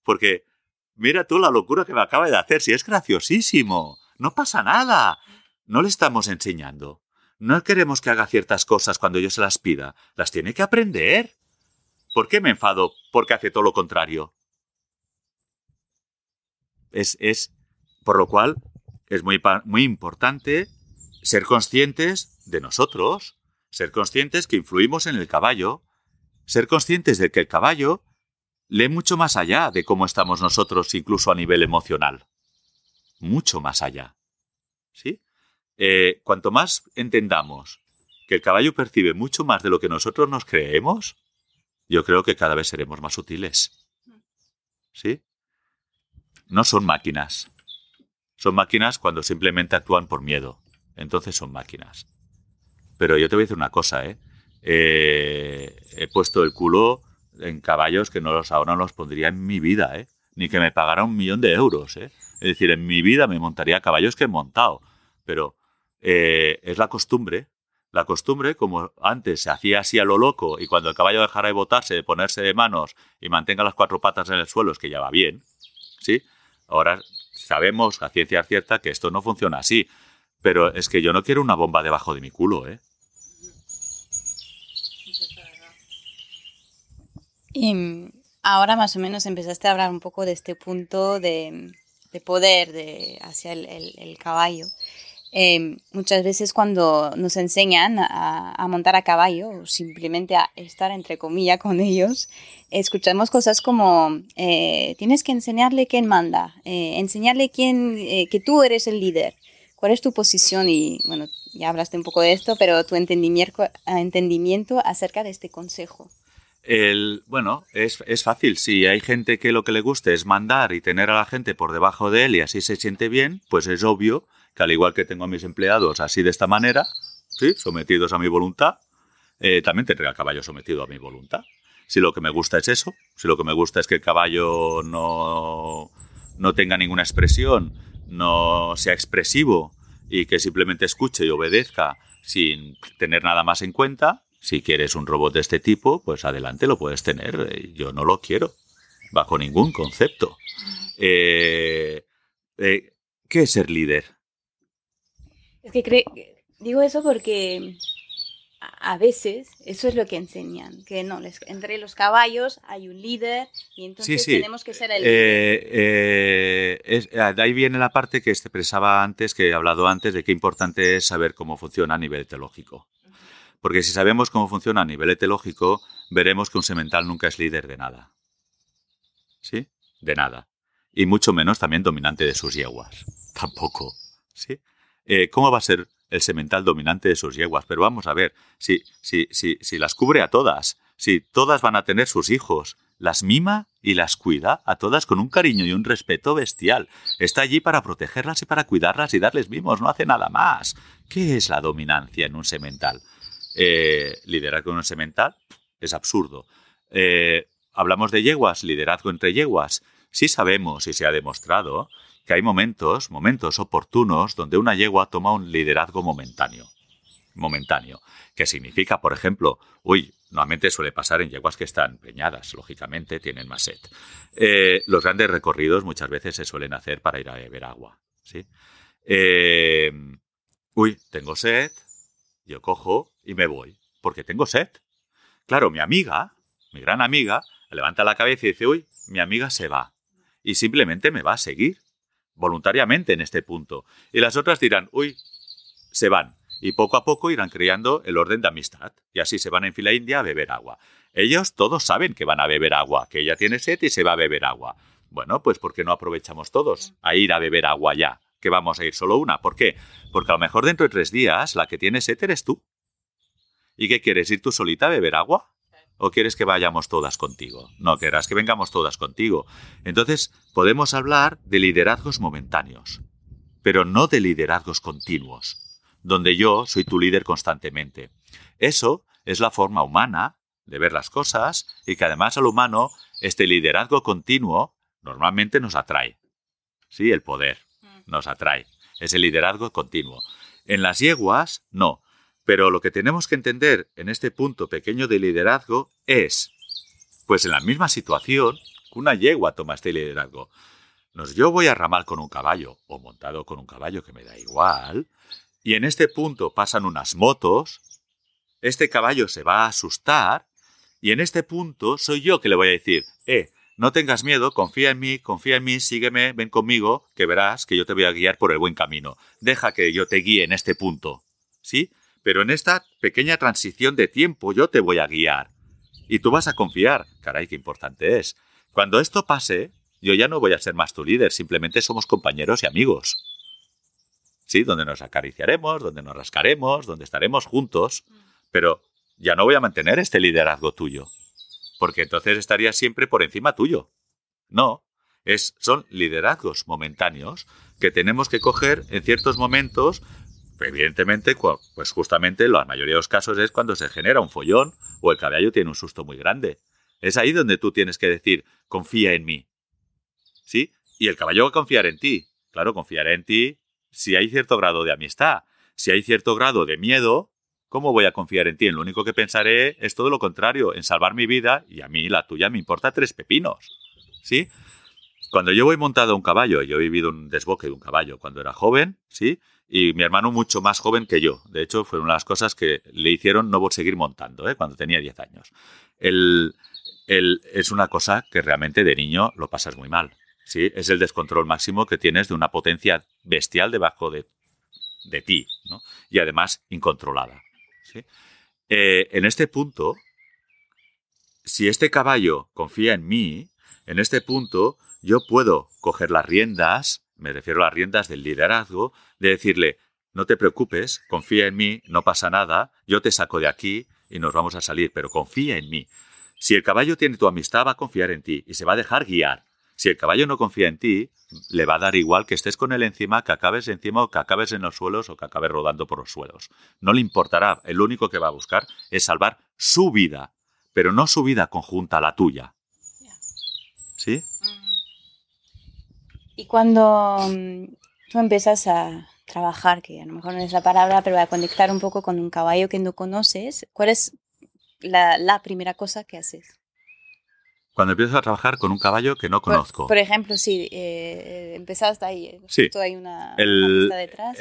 Porque mira tú la locura que me acaba de hacer, si es graciosísimo, no pasa nada. No le estamos enseñando. No queremos que haga ciertas cosas cuando yo se las pida, las tiene que aprender. ¿Por qué me enfado? Porque hace todo lo contrario. Es, es, por lo cual, es muy, muy importante ser conscientes de nosotros, ser conscientes que influimos en el caballo, ser conscientes de que el caballo lee mucho más allá de cómo estamos nosotros, incluso a nivel emocional. Mucho más allá. ¿Sí? Eh, cuanto más entendamos que el caballo percibe mucho más de lo que nosotros nos creemos, yo creo que cada vez seremos más útiles. ¿Sí? No son máquinas. Son máquinas cuando simplemente actúan por miedo. Entonces son máquinas. Pero yo te voy a decir una cosa, ¿eh? eh he puesto el culo en caballos que no los ahora no los pondría en mi vida, ¿eh? Ni que me pagara un millón de euros, ¿eh? Es decir, en mi vida me montaría caballos que he montado. Pero eh, es la costumbre. La costumbre, como antes se hacía así a lo loco y cuando el caballo dejara de botarse, de ponerse de manos y mantenga las cuatro patas en el suelo, es que ya va bien. ¿Sí? Ahora sabemos a ciencia cierta que esto no funciona así. Pero es que yo no quiero una bomba debajo de mi culo, ¿eh? Y ahora más o menos empezaste a hablar un poco de este punto de, de poder de, hacia el, caballo. Eh, muchas veces cuando nos enseñan a, montar a caballo o simplemente a estar entre comillas con ellos, escuchamos cosas como eh, tienes que enseñarle quién manda, eh, enseñarle quién, que tú eres el líder. ¿Cuál es tu posición? Y bueno, ya hablaste un poco de esto, pero tu entendimiento, entendimiento acerca de este consejo. El, bueno, es, es, fácil. Si hay gente que lo que le guste es mandar y tener a la gente por debajo de él y así se siente bien, pues es obvio que al igual que tengo a mis empleados así de esta manera, ¿sí? sometidos a mi voluntad, eh, también tendré al caballo sometido a mi voluntad. Si lo que me gusta es eso, si lo que me gusta es que el caballo no, no tenga ninguna expresión, no sea expresivo y que simplemente escuche y obedezca sin tener nada más en cuenta, si quieres un robot de este tipo, pues adelante lo puedes tener. Yo no lo quiero, bajo ningún concepto. Eh, eh, ¿Qué es ser líder? Es que digo eso porque a veces eso es lo que enseñan, que no, les, entre los caballos hay un líder y entonces sí, sí. tenemos que ser el líder. Eh, eh, es, de ahí viene la parte que expresaba antes, que he hablado antes, de qué importante es saber cómo funciona a nivel etológico. Porque si sabemos cómo funciona a nivel etológico, veremos que un semental nunca es líder de nada. ¿Sí? De nada. Y mucho menos también dominante de sus yeguas. Tampoco. ¿Sí? Eh, ¿Cómo va a ser el semental dominante de sus yeguas? Pero vamos a ver, si, si, si, si las cubre a todas, si todas van a tener sus hijos, las mima y las cuida a todas con un cariño y un respeto bestial. Está allí para protegerlas y para cuidarlas y darles mimos, no hace nada más. ¿Qué es la dominancia en un semental? Eh, liderazgo en un semental es absurdo. Eh, hablamos de yeguas, liderazgo entre yeguas. Sí sabemos y se ha demostrado que hay momentos, momentos oportunos donde una yegua toma un liderazgo momentáneo. Momentáneo. Que significa, por ejemplo, uy, normalmente suele pasar en yeguas que están peñadas, lógicamente, tienen más sed. Eh, los grandes recorridos muchas veces se suelen hacer para ir a beber agua. ¿sí? Eh, uy, tengo sed, yo cojo y me voy. porque tengo sed. Claro, mi amiga, mi gran amiga, levanta la cabeza y dice, uy, mi amiga se va. Y simplemente me va a seguir, voluntariamente en este punto. Y las otras dirán, uy, se van. Y poco a poco irán creando el orden de amistad. Y así se van en fila india a beber agua. Ellos todos saben que van a beber agua, que ella tiene sed y se va a beber agua. Bueno, pues ¿por qué no aprovechamos todos a ir a beber agua ya? Que vamos a ir solo una. ¿Por qué? Porque a lo mejor dentro de tres días la que tiene sed eres tú. ¿Y qué quieres? ¿Ir tú solita a beber agua? ¿O quieres que vayamos todas contigo? No querrás que vengamos todas contigo. Entonces, podemos hablar de liderazgos momentáneos, pero no de liderazgos continuos, donde yo soy tu líder constantemente. Eso es la forma humana de ver las cosas y que además al humano este liderazgo continuo normalmente nos atrae. Sí, el poder nos atrae. Es el liderazgo continuo. En las yeguas, no. Pero lo que tenemos que entender en este punto pequeño de liderazgo es, pues en la misma situación, una yegua toma este liderazgo. Nos, yo voy a ramal con un caballo, o montado con un caballo que me da igual, y en este punto pasan unas motos, este caballo se va a asustar, y en este punto soy yo que le voy a decir, eh, no tengas miedo, confía en mí, confía en mí, sígueme, ven conmigo, que verás que yo te voy a guiar por el buen camino. Deja que yo te guíe en este punto. ¿Sí? Pero en esta pequeña transición de tiempo yo te voy a guiar. Y tú vas a confiar. Caray, qué importante es. Cuando esto pase, yo ya no voy a ser más tu líder, simplemente somos compañeros y amigos. Sí, donde nos acariciaremos, donde nos rascaremos, donde estaremos juntos, pero ya no voy a mantener este liderazgo tuyo, porque entonces estaría siempre por encima tuyo. No, es, son liderazgos momentáneos que tenemos que coger en ciertos momentos evidentemente, pues justamente la mayoría de los casos es cuando se genera un follón o el caballo tiene un susto muy grande. Es ahí donde tú tienes que decir, confía en mí. ¿Sí? Y el caballo va a confiar en ti. Claro, confiará en ti si hay cierto grado de amistad. Si hay cierto grado de miedo, ¿cómo voy a confiar en ti? En lo único que pensaré es todo lo contrario, en salvar mi vida y a mí la tuya me importa tres pepinos. ¿Sí? Cuando yo voy montado a un caballo, yo he vivido un desboque de un caballo cuando era joven, ¿sí? y mi hermano mucho más joven que yo. De hecho, fue una de las cosas que le hicieron no seguir montando ¿eh? cuando tenía 10 años. El, es una cosa que realmente de niño lo pasas muy mal. ¿sí? Es el descontrol máximo que tienes de una potencia bestial debajo de, de ti ¿no? y además incontrolada. ¿sí? Eh, en este punto, si este caballo confía en mí, en este punto yo puedo coger las riendas me refiero a las riendas del liderazgo, de decirle, no te preocupes, confía en mí, no pasa nada, yo te saco de aquí y nos vamos a salir, pero confía en mí. Si el caballo tiene tu amistad, va a confiar en ti y se va a dejar guiar. Si el caballo no confía en ti, le va a dar igual que estés con él encima, que acabes encima o que acabes en los suelos o que acabes rodando por los suelos. No le importará, el único que va a buscar es salvar su vida, pero no su vida conjunta a la tuya. ¿Sí? Mm. Y cuando mm, tú empiezas a trabajar, que a lo mejor no es la palabra, pero a conectar un poco con un caballo que no conoces, ¿cuál es la, primera cosa que haces? Cuando empiezas a trabajar con un caballo que no conozco. Por, ejemplo, sí, eh, empezaste ahí, eh, sí. hay una, el, detrás.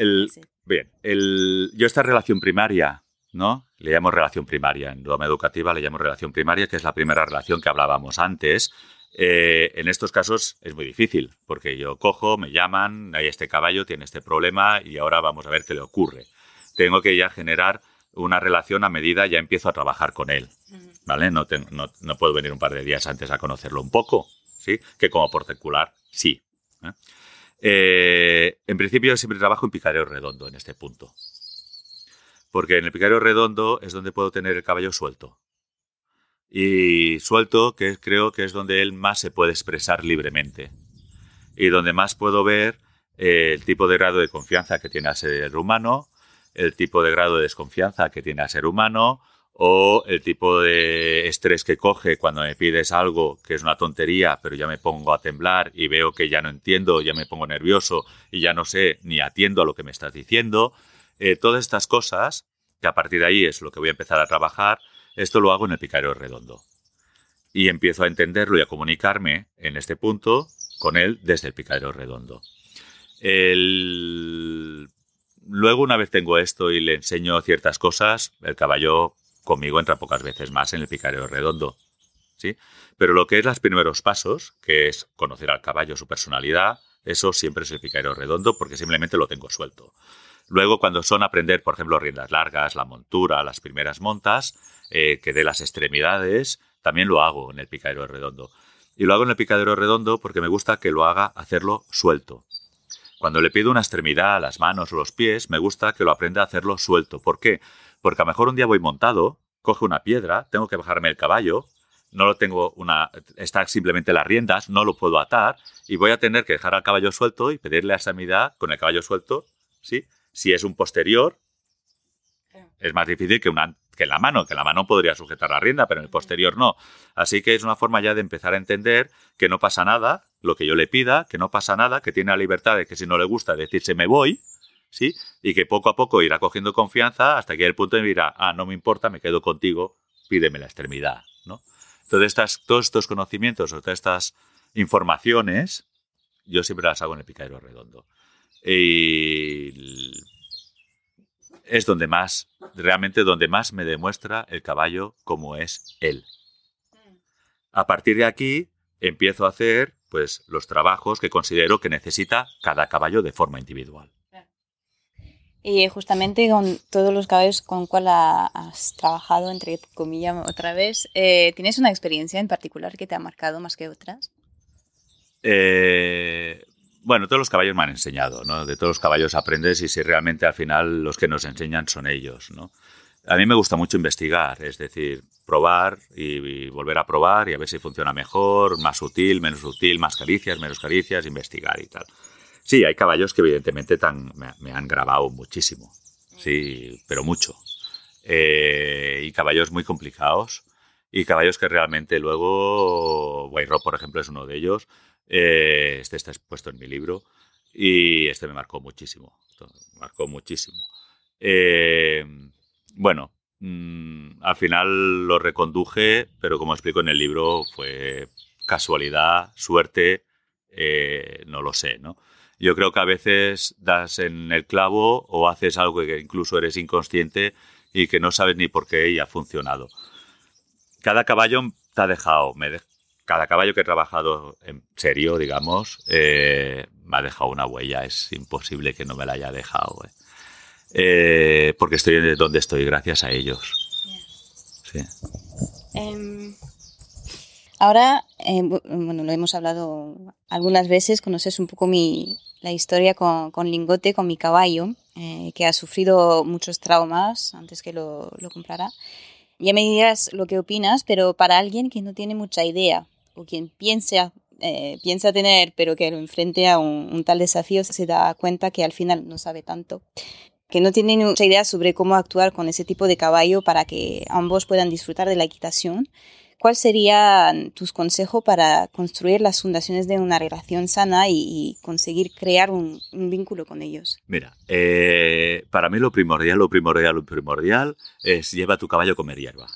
bien, el, yo esta relación primaria, ¿no? Le llamo relación primaria, en Roma Educativa le llamo relación primaria, que es la primera relación que hablábamos antes, eh, en estos casos es muy difícil, porque yo cojo, me llaman, hay este caballo, tiene este problema y ahora vamos a ver qué le ocurre. Tengo que ya generar una relación a medida ya empiezo a trabajar con él. ¿Vale? No, no, puedo venir un par de días antes a conocerlo un poco, ¿sí? Que como particular, sí. ¿eh? Eh, en principio siempre trabajo en picareo redondo en este punto. Porque en el picareo redondo es donde puedo tener el caballo suelto y suelto, que creo que es donde él más se puede expresar libremente y donde más puedo ver eh, el tipo de grado de confianza que tiene al ser humano, el tipo de grado de desconfianza que tiene al ser humano o el tipo de estrés que coge cuando me pides algo que es una tontería, pero ya me pongo a temblar y veo que ya no entiendo, ya me pongo nervioso y ya no sé ni atiendo a lo que me estás diciendo. Eh, todas estas cosas, que a partir de ahí es lo que voy a empezar a trabajar, esto lo hago en el picareo redondo. Y empiezo a entenderlo y a comunicarme en este punto con él desde el picareo redondo. Luego, una vez tengo esto y le enseño ciertas cosas, el caballo conmigo entra pocas veces más en el picareo redondo. ¿sí? Pero lo que es los primeros pasos, que es conocer al caballo, su personalidad, eso siempre es el picareo redondo porque simplemente lo tengo suelto. Luego, cuando son aprender, por ejemplo, riendas largas, la montura, las primeras montas, eh, que de las extremidades, también lo hago en el picadero redondo. Y lo hago en el picadero redondo porque me gusta que lo haga hacerlo suelto. Cuando le pido una extremidad, las manos o los pies, me gusta que lo aprenda a hacerlo suelto. ¿Por qué? Porque a lo mejor un día voy montado, coge una piedra, tengo que bajarme el caballo, no lo tengo una. Está simplemente las riendas, no lo puedo atar, y voy a tener que dejar al caballo suelto y pedirle a extremidad con el caballo suelto, ¿sí? Si es un posterior, es más difícil que, una, que la mano, que la mano podría sujetar la rienda, pero en el posterior no. Así que es una forma ya de empezar a entender que no pasa nada, lo que yo le pida, que no pasa nada, que tiene la libertad de que si no le gusta decirse me voy, ¿sí? Y que poco a poco irá cogiendo confianza hasta que el punto de dirá, ah, no me importa, me quedo contigo, pídeme la extremidad, ¿no? Entonces, estas, todos estos conocimientos o todas estas informaciones, yo siempre las hago en el picadero redondo. Y es donde más, realmente donde más me demuestra el caballo cómo es él. A partir de aquí empiezo a hacer pues los trabajos que considero que necesita cada caballo de forma individual. Y justamente con todos los caballos con cual has trabajado, entre comillas, otra vez, eh, ¿tienes una experiencia en particular que te ha marcado más que otras? Eh, bueno, todos los caballos me han enseñado, ¿no? De todos los caballos aprendes y si realmente al final los que nos enseñan son ellos, ¿no? A mí me gusta mucho investigar, es decir, probar y, volver a probar y a ver si funciona mejor, más sutil, menos sutil, más caricias, menos caricias, investigar y tal. Sí, hay caballos que evidentemente me, han grabado muchísimo, sí, pero mucho. Eh, y caballos muy complicados y caballos que realmente luego, Rock, por ejemplo, es uno de ellos, eh, este está expuesto en mi libro y este me marcó muchísimo. marcó muchísimo. Eh, bueno, mm, al final lo reconduje, pero como explico en el libro, fue casualidad, suerte, eh, no lo sé, ¿no? Yo creo que a veces das en el clavo o haces algo que incluso eres inconsciente y que no sabes ni por qué y ha funcionado. Cada caballo te ha dejado, me, cada caballo que he trabajado en serio, digamos, eh, me ha dejado una huella. Es imposible que no me la haya dejado. Eh. Eh, porque estoy donde estoy gracias a ellos. Sí. Em, ahora, bueno, lo hemos hablado algunas veces, conoces un poco mi, la historia con, con Lingote, con mi caballo, que ha sufrido muchos traumas antes que lo, lo comprara. Ya me dirás lo que opinas, pero para alguien que no tiene mucha idea o quien piensa, eh, piensa tener, pero que lo enfrente a un, tal desafío, se da cuenta que al final no sabe tanto, que no tiene mucha idea sobre cómo actuar con ese tipo de caballo para que ambos puedan disfrutar de la equitación. ¿Cuál sería tus consejos para construir las fundaciones de una relación sana y, conseguir crear un, vínculo con ellos? Mira, eh, para mí lo primordial, lo primordial, lo primordial es lleva a tu caballo a comer hierba.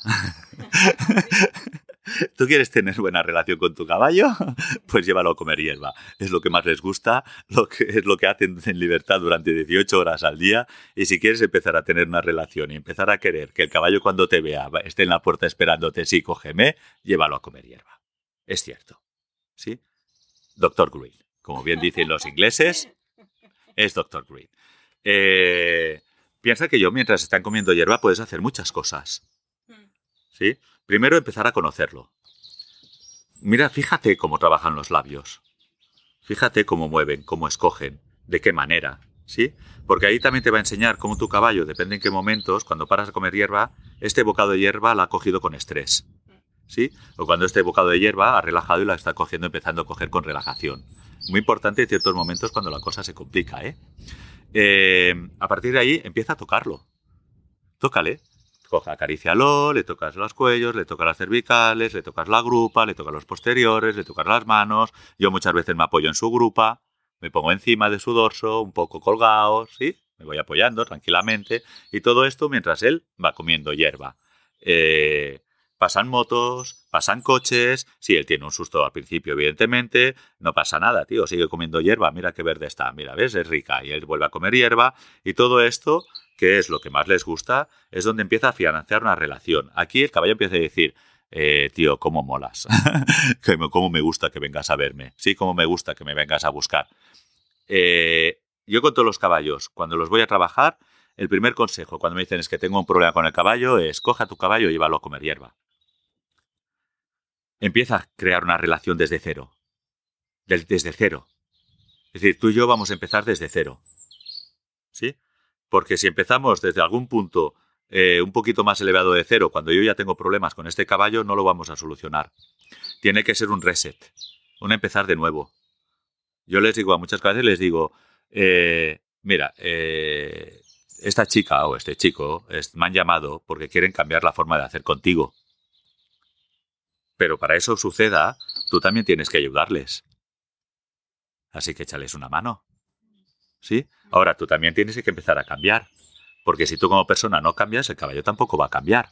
¿Tú quieres tener buena relación con tu caballo? Pues llévalo a comer hierba. Es lo que más les gusta, lo que, es lo que hacen en libertad durante 18 horas al día. Y si quieres empezar a tener una relación y empezar a querer que el caballo cuando te vea esté en la puerta esperándote, sí, cógeme, llévalo a comer hierba. Es cierto. ¿Sí? Doctor Green. Como bien dicen los ingleses, es Doctor Green. Eh, piensa que yo mientras están comiendo hierba puedes hacer muchas cosas. ¿Sí? Primero empezar a conocerlo. Mira, fíjate cómo trabajan los labios. Fíjate cómo mueven, cómo escogen, de qué manera, ¿sí? Porque ahí también te va a enseñar cómo tu caballo, depende en qué momentos, cuando paras a comer hierba, este bocado de hierba la ha cogido con estrés, ¿sí? O cuando este bocado de hierba ha relajado y la está cogiendo, empezando a coger con relajación. Muy importante en ciertos momentos cuando la cosa se complica, ¿eh? eh a partir de ahí empieza a tocarlo. Tócale, acarícialo, le tocas los cuellos, le tocas las cervicales, le tocas la grupa, le tocas los posteriores, le tocas las manos. Yo muchas veces me apoyo en su grupa, me pongo encima de su dorso, un poco colgado, ¿sí? Me voy apoyando tranquilamente y todo esto mientras él va comiendo hierba. Eh, pasan motos, pasan coches, si él tiene un susto al principio, evidentemente, no pasa nada, tío, sigue comiendo hierba, mira qué verde está, mira, ves, es rica, y él vuelve a comer hierba, y todo esto qué es lo que más les gusta, es donde empieza a financiar una relación. Aquí el caballo empieza a decir, eh, tío, cómo molas, cómo me gusta que vengas a verme, sí, cómo me gusta que me vengas a buscar. Eh, yo con todos los caballos, cuando los voy a trabajar, el primer consejo cuando me dicen es que tengo un problema con el caballo es coja tu caballo y llévalo a comer hierba. Empieza a crear una relación desde cero. desde cero. Es decir, tú y yo vamos a empezar desde cero. ¿Sí? Porque si empezamos desde algún punto eh, un poquito más elevado de cero, cuando yo ya tengo problemas con este caballo, no lo vamos a solucionar. Tiene que ser un reset, un empezar de nuevo. Yo les digo a muchas veces, les digo, eh, mira, eh, esta chica o este chico me han llamado porque quieren cambiar la forma de hacer contigo. Pero para eso suceda, tú también tienes que ayudarles. Así que échales una mano. ¿Sí? Ahora tú también tienes que empezar a cambiar. Porque si tú como persona no cambias, el caballo tampoco va a cambiar.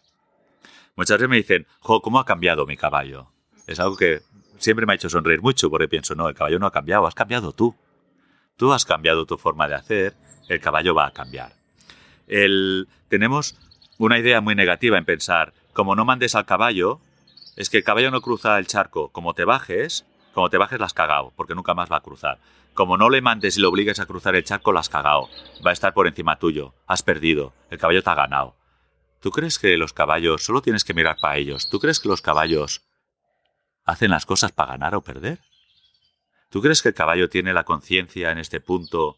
Muchas veces me dicen, jo, ¿cómo ha cambiado mi caballo? Es algo que siempre me ha hecho sonreír mucho porque pienso, no, el caballo no ha cambiado, has cambiado tú. Tú has cambiado tu forma de hacer, el caballo va a cambiar. El, tenemos una idea muy negativa en pensar, como no mandes al caballo, es que el caballo no cruza el charco, como te bajes, como te bajes las cagao, porque nunca más va a cruzar. Como no le mandes y lo obligues a cruzar el charco, las cagao. Va a estar por encima tuyo. Has perdido. El caballo te ha ganado. ¿Tú crees que los caballos, solo tienes que mirar para ellos, ¿tú crees que los caballos hacen las cosas para ganar o perder? ¿Tú crees que el caballo tiene la conciencia en este punto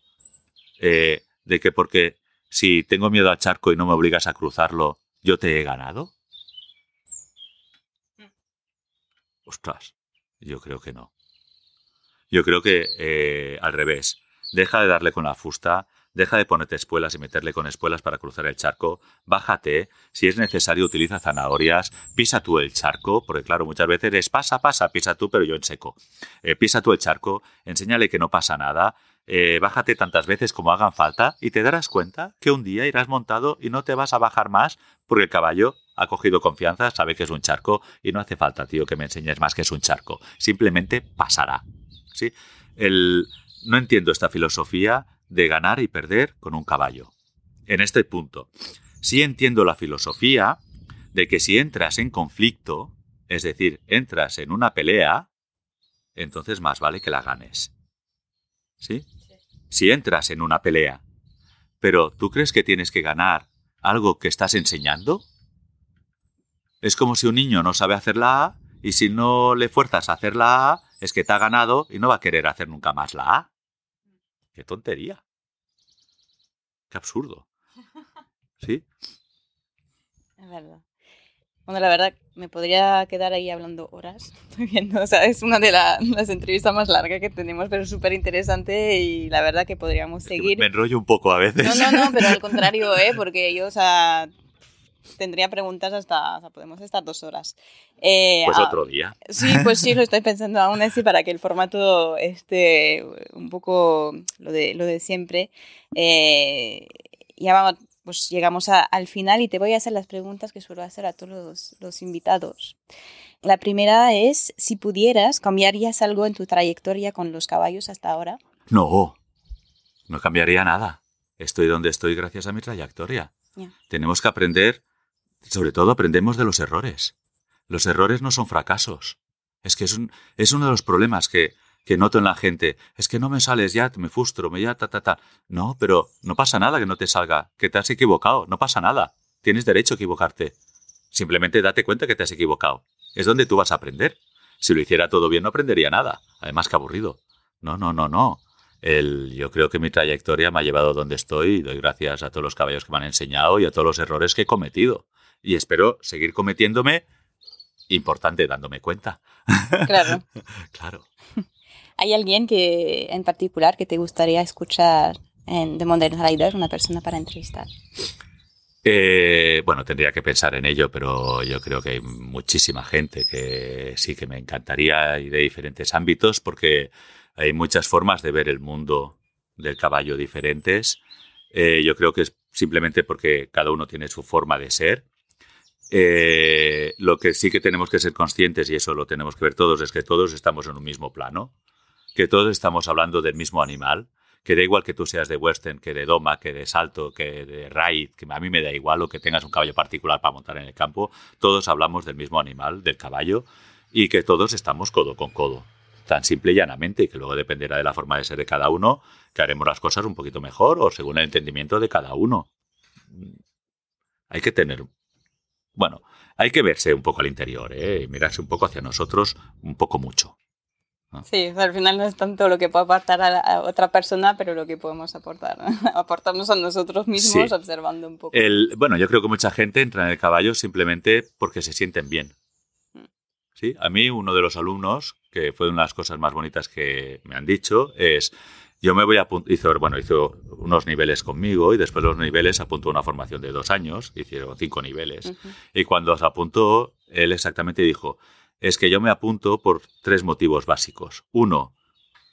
eh, de que porque si tengo miedo al charco y no me obligas a cruzarlo, yo te he ganado? Mm. Ostras, yo creo que no. Yo creo que eh, al revés. Deja de darle con la fusta, deja de ponerte espuelas y meterle con espuelas para cruzar el charco, bájate, si es necesario utiliza zanahorias, pisa tú el charco, porque claro, muchas veces es pasa, pasa, pisa tú, pero yo en seco. Eh, pisa tú el charco, enséñale que no pasa nada, eh, bájate tantas veces como hagan falta y te darás cuenta que un día irás montado y no te vas a bajar más porque el caballo ha cogido confianza, sabe que es un charco y no hace falta, tío, que me enseñes más que es un charco. Simplemente pasará. ¿sí? El, no entiendo esta filosofía de ganar y perder con un caballo. En este punto, sí entiendo la filosofía de que si entras en conflicto, es decir, entras en una pelea, entonces más vale que la ganes. ¿Sí? Si entras en una pelea, pero ¿tú crees que tienes que ganar algo que estás enseñando? Es como si un niño no sabe hacer la A y si no le fuerzas a hacer la A, es que te ha ganado y no va a querer hacer nunca más la A. Qué tontería. Qué absurdo. ¿Sí? Es verdad. Bueno, la verdad, me podría quedar ahí hablando horas. Estoy viendo, o sea, es una de las entrevistas más largas que tenemos, pero súper interesante y la verdad que podríamos seguir. me enrollo un poco a veces. No, no, no, pero al contrario, ¿eh? Porque yo, o sea, tendría preguntas hasta, o sea, podemos estar dos horas. Eh, pues otro día. Sí, pues sí, lo estoy pensando aún así para que el formato esté un poco lo de, lo de siempre. Eh, ya vamos, pues llegamos al final y te voy a hacer las preguntas que suelo hacer a todos los, los invitados. La primera es, si pudieras, ¿cambiarías algo en tu trayectoria con los caballos hasta ahora? No, no cambiaría nada. Estoy donde estoy gracias a mi trayectoria. Tenemos que aprender sobre todo aprendemos de los errores. Los errores no son fracasos. Es que es, un, es uno de los problemas que, que noto en la gente. Es que no me sales ya, me frustro, me ya, ta, ta, ta. No, pero no pasa nada que no te salga, que te has equivocado, no pasa nada. Tienes derecho a equivocarte. Simplemente date cuenta que te has equivocado. Es donde tú vas a aprender. Si lo hiciera todo bien no aprendería nada. Además que aburrido. No, no, no, no. El, yo creo que mi trayectoria me ha llevado donde estoy y doy gracias a todos los caballos que me han enseñado y a todos los errores que he cometido y espero seguir cometiéndome, importante, dándome cuenta. Claro. claro. ¿Hay alguien que en particular que te gustaría escuchar en The Modern Rider, una persona para entrevistar? Eh, bueno, tendría que pensar en ello, pero yo creo que hay muchísima gente que sí que me encantaría y de diferentes ámbitos porque hay muchas formas de ver el mundo del caballo diferentes. Eh, yo creo que es simplemente porque cada uno tiene su forma de ser eh, lo que sí que tenemos que ser conscientes, y eso lo tenemos que ver todos, es que todos estamos en un mismo plano, que todos estamos hablando del mismo animal, que da igual que tú seas de western, que de doma, que de salto, que de ride, que a mí me da igual o que tengas un caballo particular para montar en el campo, todos hablamos del mismo animal, del caballo, y que todos estamos codo con codo. Tan simple y llanamente, y que luego dependerá de la forma de ser de cada uno, que haremos las cosas un poquito mejor o según el entendimiento de cada uno. Hay que tener. Bueno, hay que verse un poco al interior, ¿eh? y mirarse un poco hacia nosotros, un poco mucho. Sí, al final no es tanto lo que puede aportar a, la, otra persona, pero lo que podemos aportar. Aportarnos a nosotros mismos observando un poco. El, bueno, yo creo que mucha gente entra en el caballo simplemente porque se sienten bien. Mm. ¿Sí? A mí uno de los alumnos, que fue una de las cosas más bonitas que me han dicho, es, yo me voy a hizo, bueno, hizo unos niveles conmigo y después de los niveles apuntó una formación de dos años, hicieron cinco niveles. Y cuando se apuntó, él exactamente dijo, es que yo me apunto por tres motivos básicos. Uno,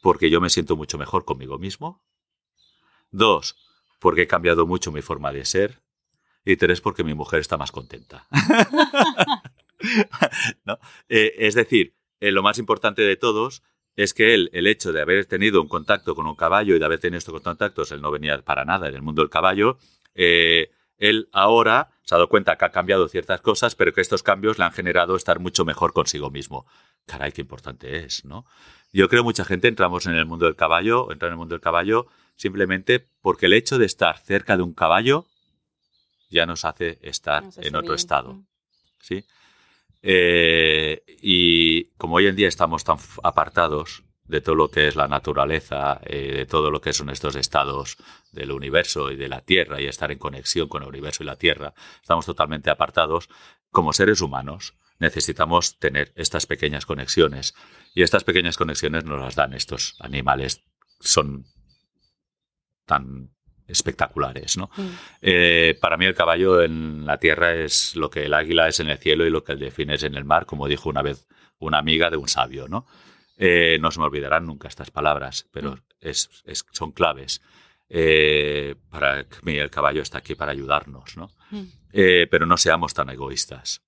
porque yo me siento mucho mejor conmigo mismo. Dos, porque he cambiado mucho mi forma de ser. Y tres, porque mi mujer está más contenta. Eh, es decir, eh, lo más importante de todos es que él, el hecho de haber tenido un contacto con un caballo y de haber tenido estos contactos, él no venía para nada en el mundo del caballo, eh, él ahora se ha dado cuenta que ha cambiado ciertas cosas, pero que estos cambios le han generado estar mucho mejor consigo mismo. Caray, qué importante es, ¿no? Yo creo que mucha gente entramos en el mundo del caballo, entra en el mundo del caballo simplemente porque el hecho de estar cerca de un caballo ya nos hace estar en otro estado. ¿Sí? Eh, y como hoy en día estamos tan apartados de todo lo que es la naturaleza, eh, de todo lo que son estos estados del universo y de la Tierra y estar en conexión con el universo y la Tierra, estamos totalmente apartados. Como seres humanos necesitamos tener estas pequeñas conexiones y estas pequeñas conexiones nos las dan estos animales, son tan espectaculares. ¿no? Mm. Eh, para mí el caballo en la tierra es lo que el águila es en el cielo y lo que el delfín es en el mar, como dijo una vez una amiga de un sabio. ¿no? Eh, no se me olvidarán nunca estas palabras, pero mm. es, son claves. Eh, para que el caballo está aquí para ayudarnos, ¿no? Mm. Pero no seamos tan egoístas,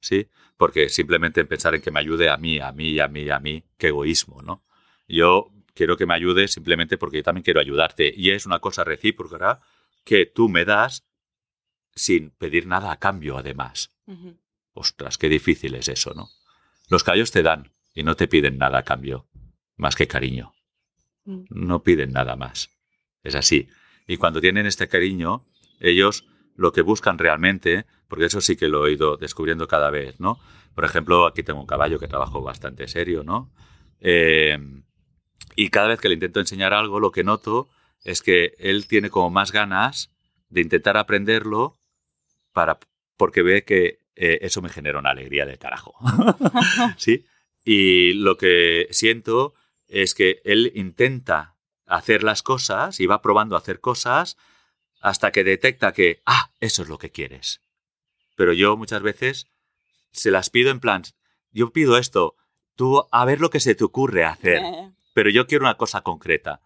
¿sí? Porque simplemente pensar en que me ayude a mí, a mí, a mí, a mí, qué egoísmo, ¿no? Yo quiero que me ayude simplemente porque yo también quiero ayudarte y es una cosa recíproca que tú me das sin pedir nada a cambio, además. Ostras, qué difícil es eso, ¿no? Los caballos te dan, y no te piden nada a cambio, más que cariño. Mm. No piden nada más. Es así. Y cuando tienen este cariño, ellos lo que buscan realmente, porque eso sí que lo he ido descubriendo cada vez, ¿no? Por ejemplo, aquí tengo un caballo que trabajo bastante serio, ¿no? Eh, y cada vez que le intento enseñar algo, lo que noto es que él tiene como más ganas de intentar aprenderlo para, porque ve que eh, eso me genera una alegría de carajo. ¿Sí? Y lo que siento es que él intenta hacer las cosas y va probando a hacer cosas hasta que detecta que, ah, eso es lo que quieres. Pero yo muchas veces se las pido en plan, yo pido esto, tú a ver lo que se te ocurre hacer, pero yo quiero una cosa concreta.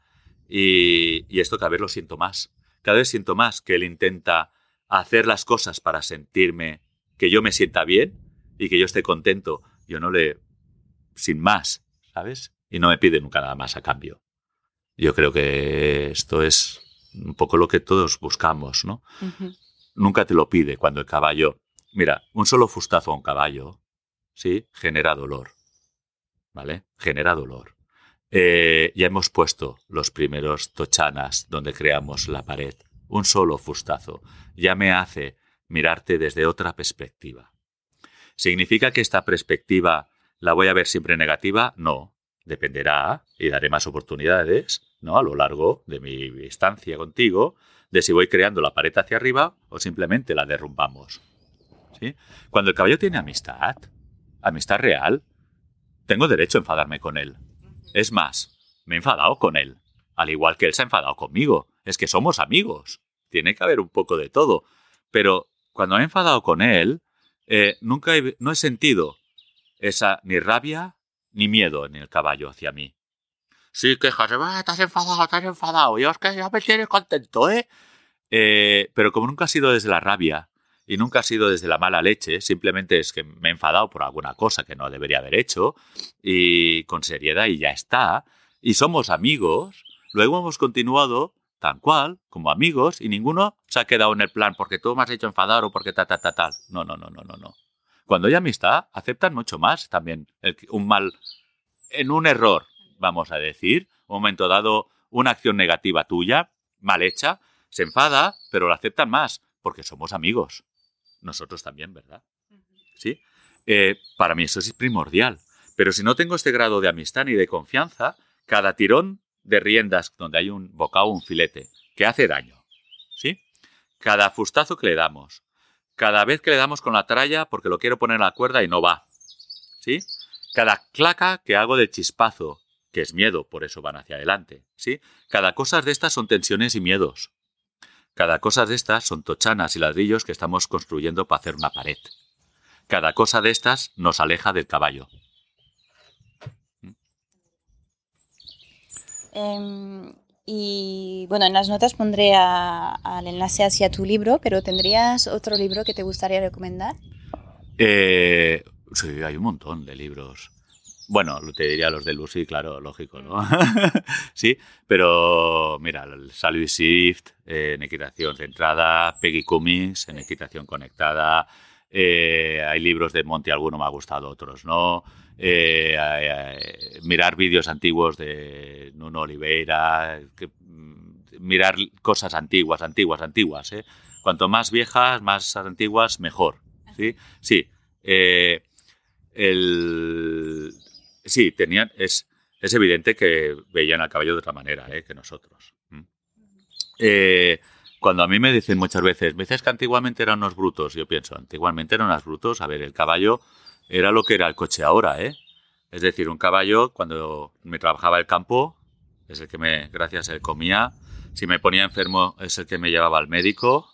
Y, y esto cada vez lo siento más. Cada vez siento más que él intenta hacer las cosas para sentirme, que yo me sienta bien y que yo esté contento. Yo no le sin más, ¿sabes? Y no me pide nunca nada más a cambio. Yo creo que esto es un poco lo que todos buscamos, ¿no? Nunca te lo pide cuando el caballo... Mira, un solo fustazo a un caballo, ¿sí? Genera dolor, ¿vale? Genera dolor. Eh, ya hemos puesto los primeros tochanas donde creamos la pared. Un solo fustazo ya me hace mirarte desde otra perspectiva. ¿Significa que esta perspectiva ¿La voy a ver siempre negativa? No. Dependerá y daré más oportunidades ¿no? a lo largo de mi estancia contigo de si voy creando la pared hacia arriba o simplemente la derrumbamos. ¿Sí? Cuando el caballo tiene amistad, amistad real, tengo derecho a enfadarme con él. Es más, me he enfadado con él, al igual que él se ha enfadado conmigo. Es que somos amigos. Tiene que haber un poco de todo. Pero cuando he enfadado con él, eh, nunca no he sentido esa ni rabia ni miedo en el caballo hacia mí. Sí, quejas, ah, estás enfadado, estás enfadado, yo es que ya me tienes contento, ¿eh? ¿eh? Pero como nunca ha sido desde la rabia y nunca ha sido desde la mala leche, simplemente es que me he enfadado por alguna cosa que no debería haber hecho y con seriedad y ya está, y somos amigos, luego hemos continuado tal cual, como amigos, y ninguno se ha quedado en el plan porque tú me has hecho enfadar o porque ta, ta, ta, tal. No, no, no, no, no, no. Cuando hay amistad, aceptan mucho más también un mal, en un error, vamos a decir, un momento dado, una acción negativa tuya, mal hecha, se enfada, pero lo aceptan más, porque somos amigos. Nosotros también, ¿verdad? ¿Sí? Eh, para mí eso es primordial. Pero si no tengo este grado de amistad ni de confianza, cada tirón de riendas donde hay un bocado, un filete, que hace daño, ¿sí? Cada fustazo que le damos, cada vez que le damos con la tralla porque lo quiero poner a la cuerda y no va, ¿sí? Cada claca que hago de chispazo, que es miedo, por eso van hacia adelante, ¿sí? Cada cosa de estas son tensiones y miedos. Cada cosa de estas son tochanas y ladrillos que estamos construyendo para hacer una pared. Cada cosa de estas nos aleja del caballo. Em, y bueno, en las notas pondré al enlace hacia tu libro, pero ¿tendrías otro libro que te gustaría recomendar? Eh, sí, hay un montón de libros. Bueno, te diría los de Lucy, claro, lógico, ¿no? sí, pero mira, Sally Shift en equitación centrada, Peggy Cummings en equitación conectada, eh, hay libros de Monty, alguno me ha gustado, otros no. Eh, eh, mirar vídeos antiguos de Nuno Oliveira, mm, mirar cosas antiguas, antiguas, antiguas. ¿eh? Cuanto más viejas, más antiguas, mejor. Sí, sí. el, sí, tenían, es, es evidente que veían al caballo de otra manera que nosotros. cuando a mí me dicen muchas veces, me dices que antiguamente eran unos brutos, yo pienso, antiguamente eran unos brutos, a ver, el caballo era lo que era el coche ahora, ¿eh? Es decir, un caballo, cuando me trabajaba el campo, es el que me, gracias a él comía. Si me ponía enfermo, es el que me llevaba al médico.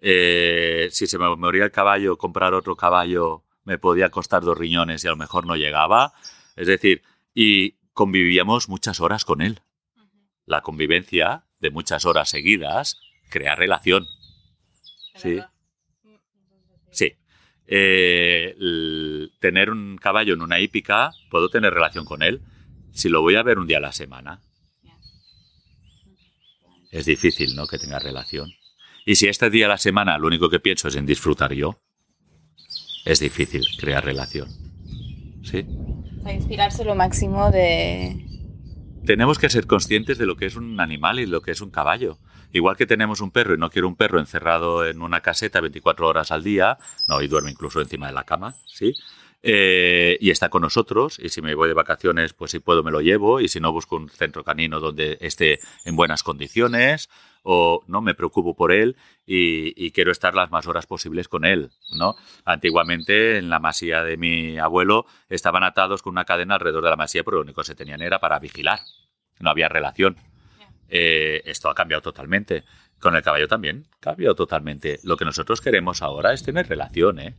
Eh, si se me moría el caballo, comprar otro caballo me podía costar dos riñones y a lo mejor no llegaba. Es decir, y convivíamos muchas horas con él. La convivencia de muchas horas seguidas crea relación. Sí. Sí eh, tener un caballo en una hípica, puedo tener relación con él si lo voy a ver un día a la semana. Es difícil, ¿no? Que tenga relación. Y si este día a la semana lo único que pienso es en disfrutar yo, es difícil crear relación. ¿Sí? Inspirarse lo máximo de... Tenemos que ser conscientes de lo que es un animal y lo que es un caballo. Igual que tenemos un perro y no quiero un perro encerrado en una caseta 24 horas al día, no, y duerme incluso encima de la cama, ¿sí? Eh, y está con nosotros, y si me voy de vacaciones, pues si puedo me lo llevo, y si no busco un centro canino donde esté en buenas condiciones, o no me preocupo por él y, quiero estar las más horas posibles con él, ¿no? Antiguamente en la masía de mi abuelo estaban atados con una cadena alrededor de la masía, pero lo único que se tenían era para vigilar, no había relación. Eh, esto ha cambiado totalmente. Con el caballo también cambiado totalmente. Lo que nosotros queremos ahora es tener relación, ¿eh?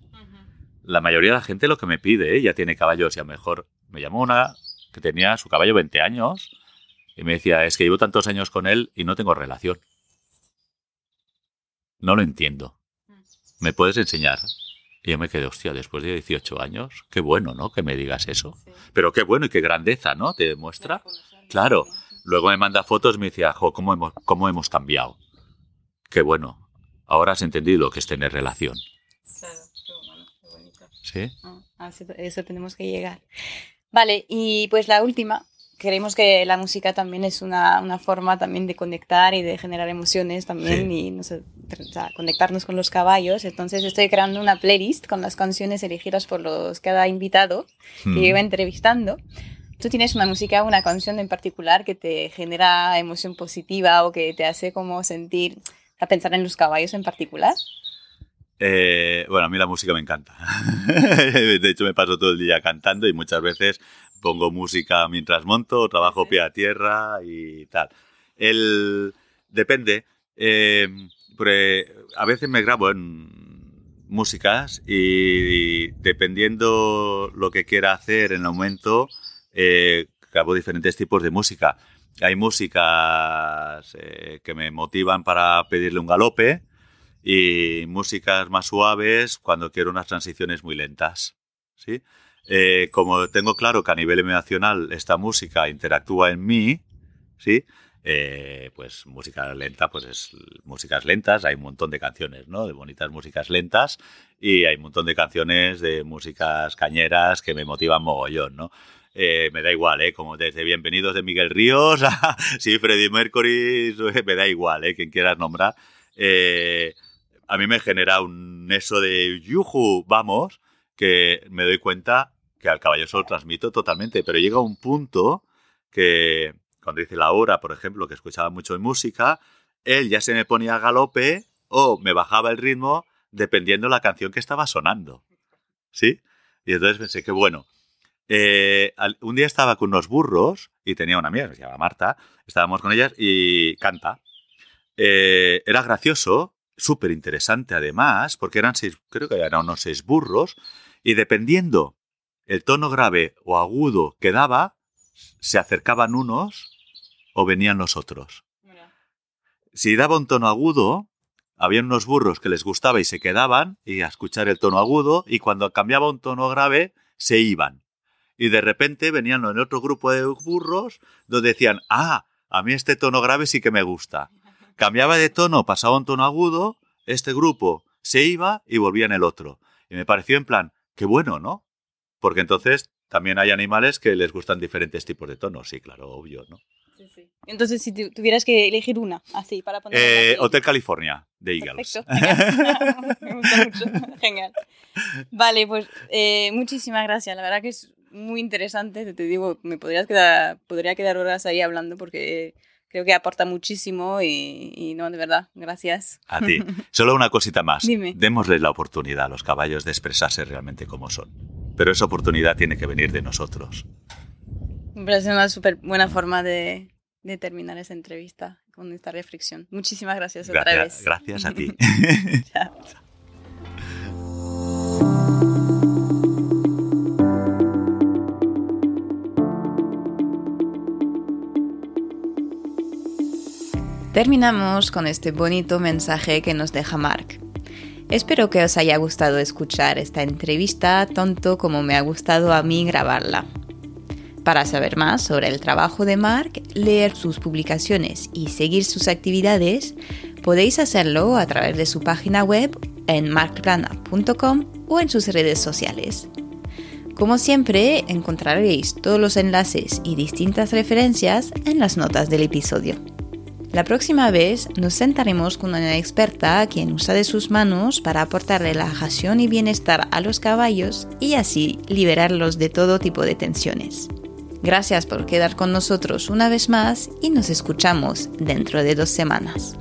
La mayoría de la gente lo que me pide, ¿eh? ya tiene caballos y a lo mejor me llamó una que tenía su caballo 20 años y me decía, es que llevo tantos años con él y no tengo relación. No lo entiendo. Mm. ¿Me puedes enseñar? Y yo me quedé, hostia, después de 18 años, qué bueno, ¿no? Que me digas eso. Pero qué bueno y qué grandeza, ¿no? Te demuestra. Claro, Luego me manda fotos y me decía, jo, ¿cómo hemos, cómo hemos cambiado? Qué bueno. Ahora has entendido lo que es tener relación. Claro, qué bueno, qué bonito. ¿Sí? Ah, eso tenemos que llegar. Vale, y pues la última. Creemos que la música también es una, una forma también de conectar y de generar emociones también y no sé, conectarnos con los caballos. Entonces estoy creando una playlist con las canciones elegidas por los cada invitado que mm. iba entrevistando. ¿Tú tienes una música, una canción en particular que te genera emoción positiva o que te hace como sentir, a pensar en los caballos en particular? Eh, bueno, a mí la música me encanta. de hecho, me paso todo el día cantando y muchas veces pongo música mientras monto, trabajo pie a tierra y tal. El, depende. Eh, a veces me grabo en músicas y, dependiendo lo que quiera hacer en el momento, eh, grabo diferentes tipos de música. Hay músicas eh, que me motivan para pedirle un galope y músicas más suaves cuando quiero unas transiciones muy lentas. ¿sí? Eh, como tengo claro que a nivel emocional esta música interactúa en mí, ¿sí? Eh, pues música lenta, pues es músicas lentas, hay un montón de canciones, ¿no? De bonitas músicas lentas y hay un montón de canciones de músicas cañeras que me motivan mogollón, ¿no? Eh, me da igual, ¿eh? Como desde Bienvenidos de Miguel Ríos a sí, Freddie Mercury, me da igual, ¿eh? Quien quieras nombrar. Eh, a mí me genera un eso de yuju, vamos, que me doy cuenta que al caballo se lo transmito totalmente, pero llega un punto que cuando dice la hora, por ejemplo, que escuchaba mucho de música, él ya se me ponía a galope o me bajaba el ritmo dependiendo la canción que estaba sonando. ¿Sí? Y entonces pensé que bueno. Eh, un día estaba con unos burros y tenía una amiga se llama Marta, estábamos con ellas y canta. Eh, era gracioso, súper interesante además, porque eran seis, creo que eran unos seis burros, y dependiendo el tono grave o agudo que daba, se acercaban unos o venían los otros. Si daba un tono agudo, había unos burros que les gustaba y se quedaban y a escuchar el tono agudo, y cuando cambiaba un tono grave, se iban. Y de repente venían en otro grupo de burros donde decían, ah, a mí este tono grave sí que me gusta. Cambiaba de tono, pasaba un tono agudo, este grupo se iba y volvía en el otro. Y me pareció en plan, qué bueno, ¿no? Porque entonces también hay animales que les gustan diferentes tipos de tonos, sí, claro, obvio, ¿no? Sí, sí. Entonces, si tuvieras que elegir una, así, para poner... Eh, Hotel California, de Eagles. Perfecto, me gusta mucho, genial. Vale, pues eh, muchísimas gracias, la verdad que es muy interesante, te digo, me podrías quedar, podría quedar horas ahí hablando porque creo que aporta muchísimo y, y, no, de verdad, gracias. A ti. Solo una cosita más. Dime. Démosles la oportunidad a los caballos de expresarse realmente como son pero esa oportunidad tiene que venir de nosotros. Me parece una súper buena forma de, de, terminar esa entrevista con esta reflexión. Muchísimas gracias, gracias otra vez. Gracias a ti. Chao. Terminamos con este bonito mensaje que nos deja Mark. Espero que os haya gustado escuchar esta entrevista tanto como me ha gustado a mí grabarla. Para saber más sobre el trabajo de Mark, leer sus publicaciones y seguir sus actividades, podéis hacerlo a través de su página web en markgrana.com o en sus redes sociales. Como siempre, encontraréis todos los enlaces y distintas referencias en las notas del episodio. La próxima vez nos sentaremos con una experta quien usa de sus manos para aportar relajación y bienestar a los caballos y así liberarlos de todo tipo de tensiones. Gracias por quedar con nosotros una vez más y nos escuchamos dentro de dos semanas.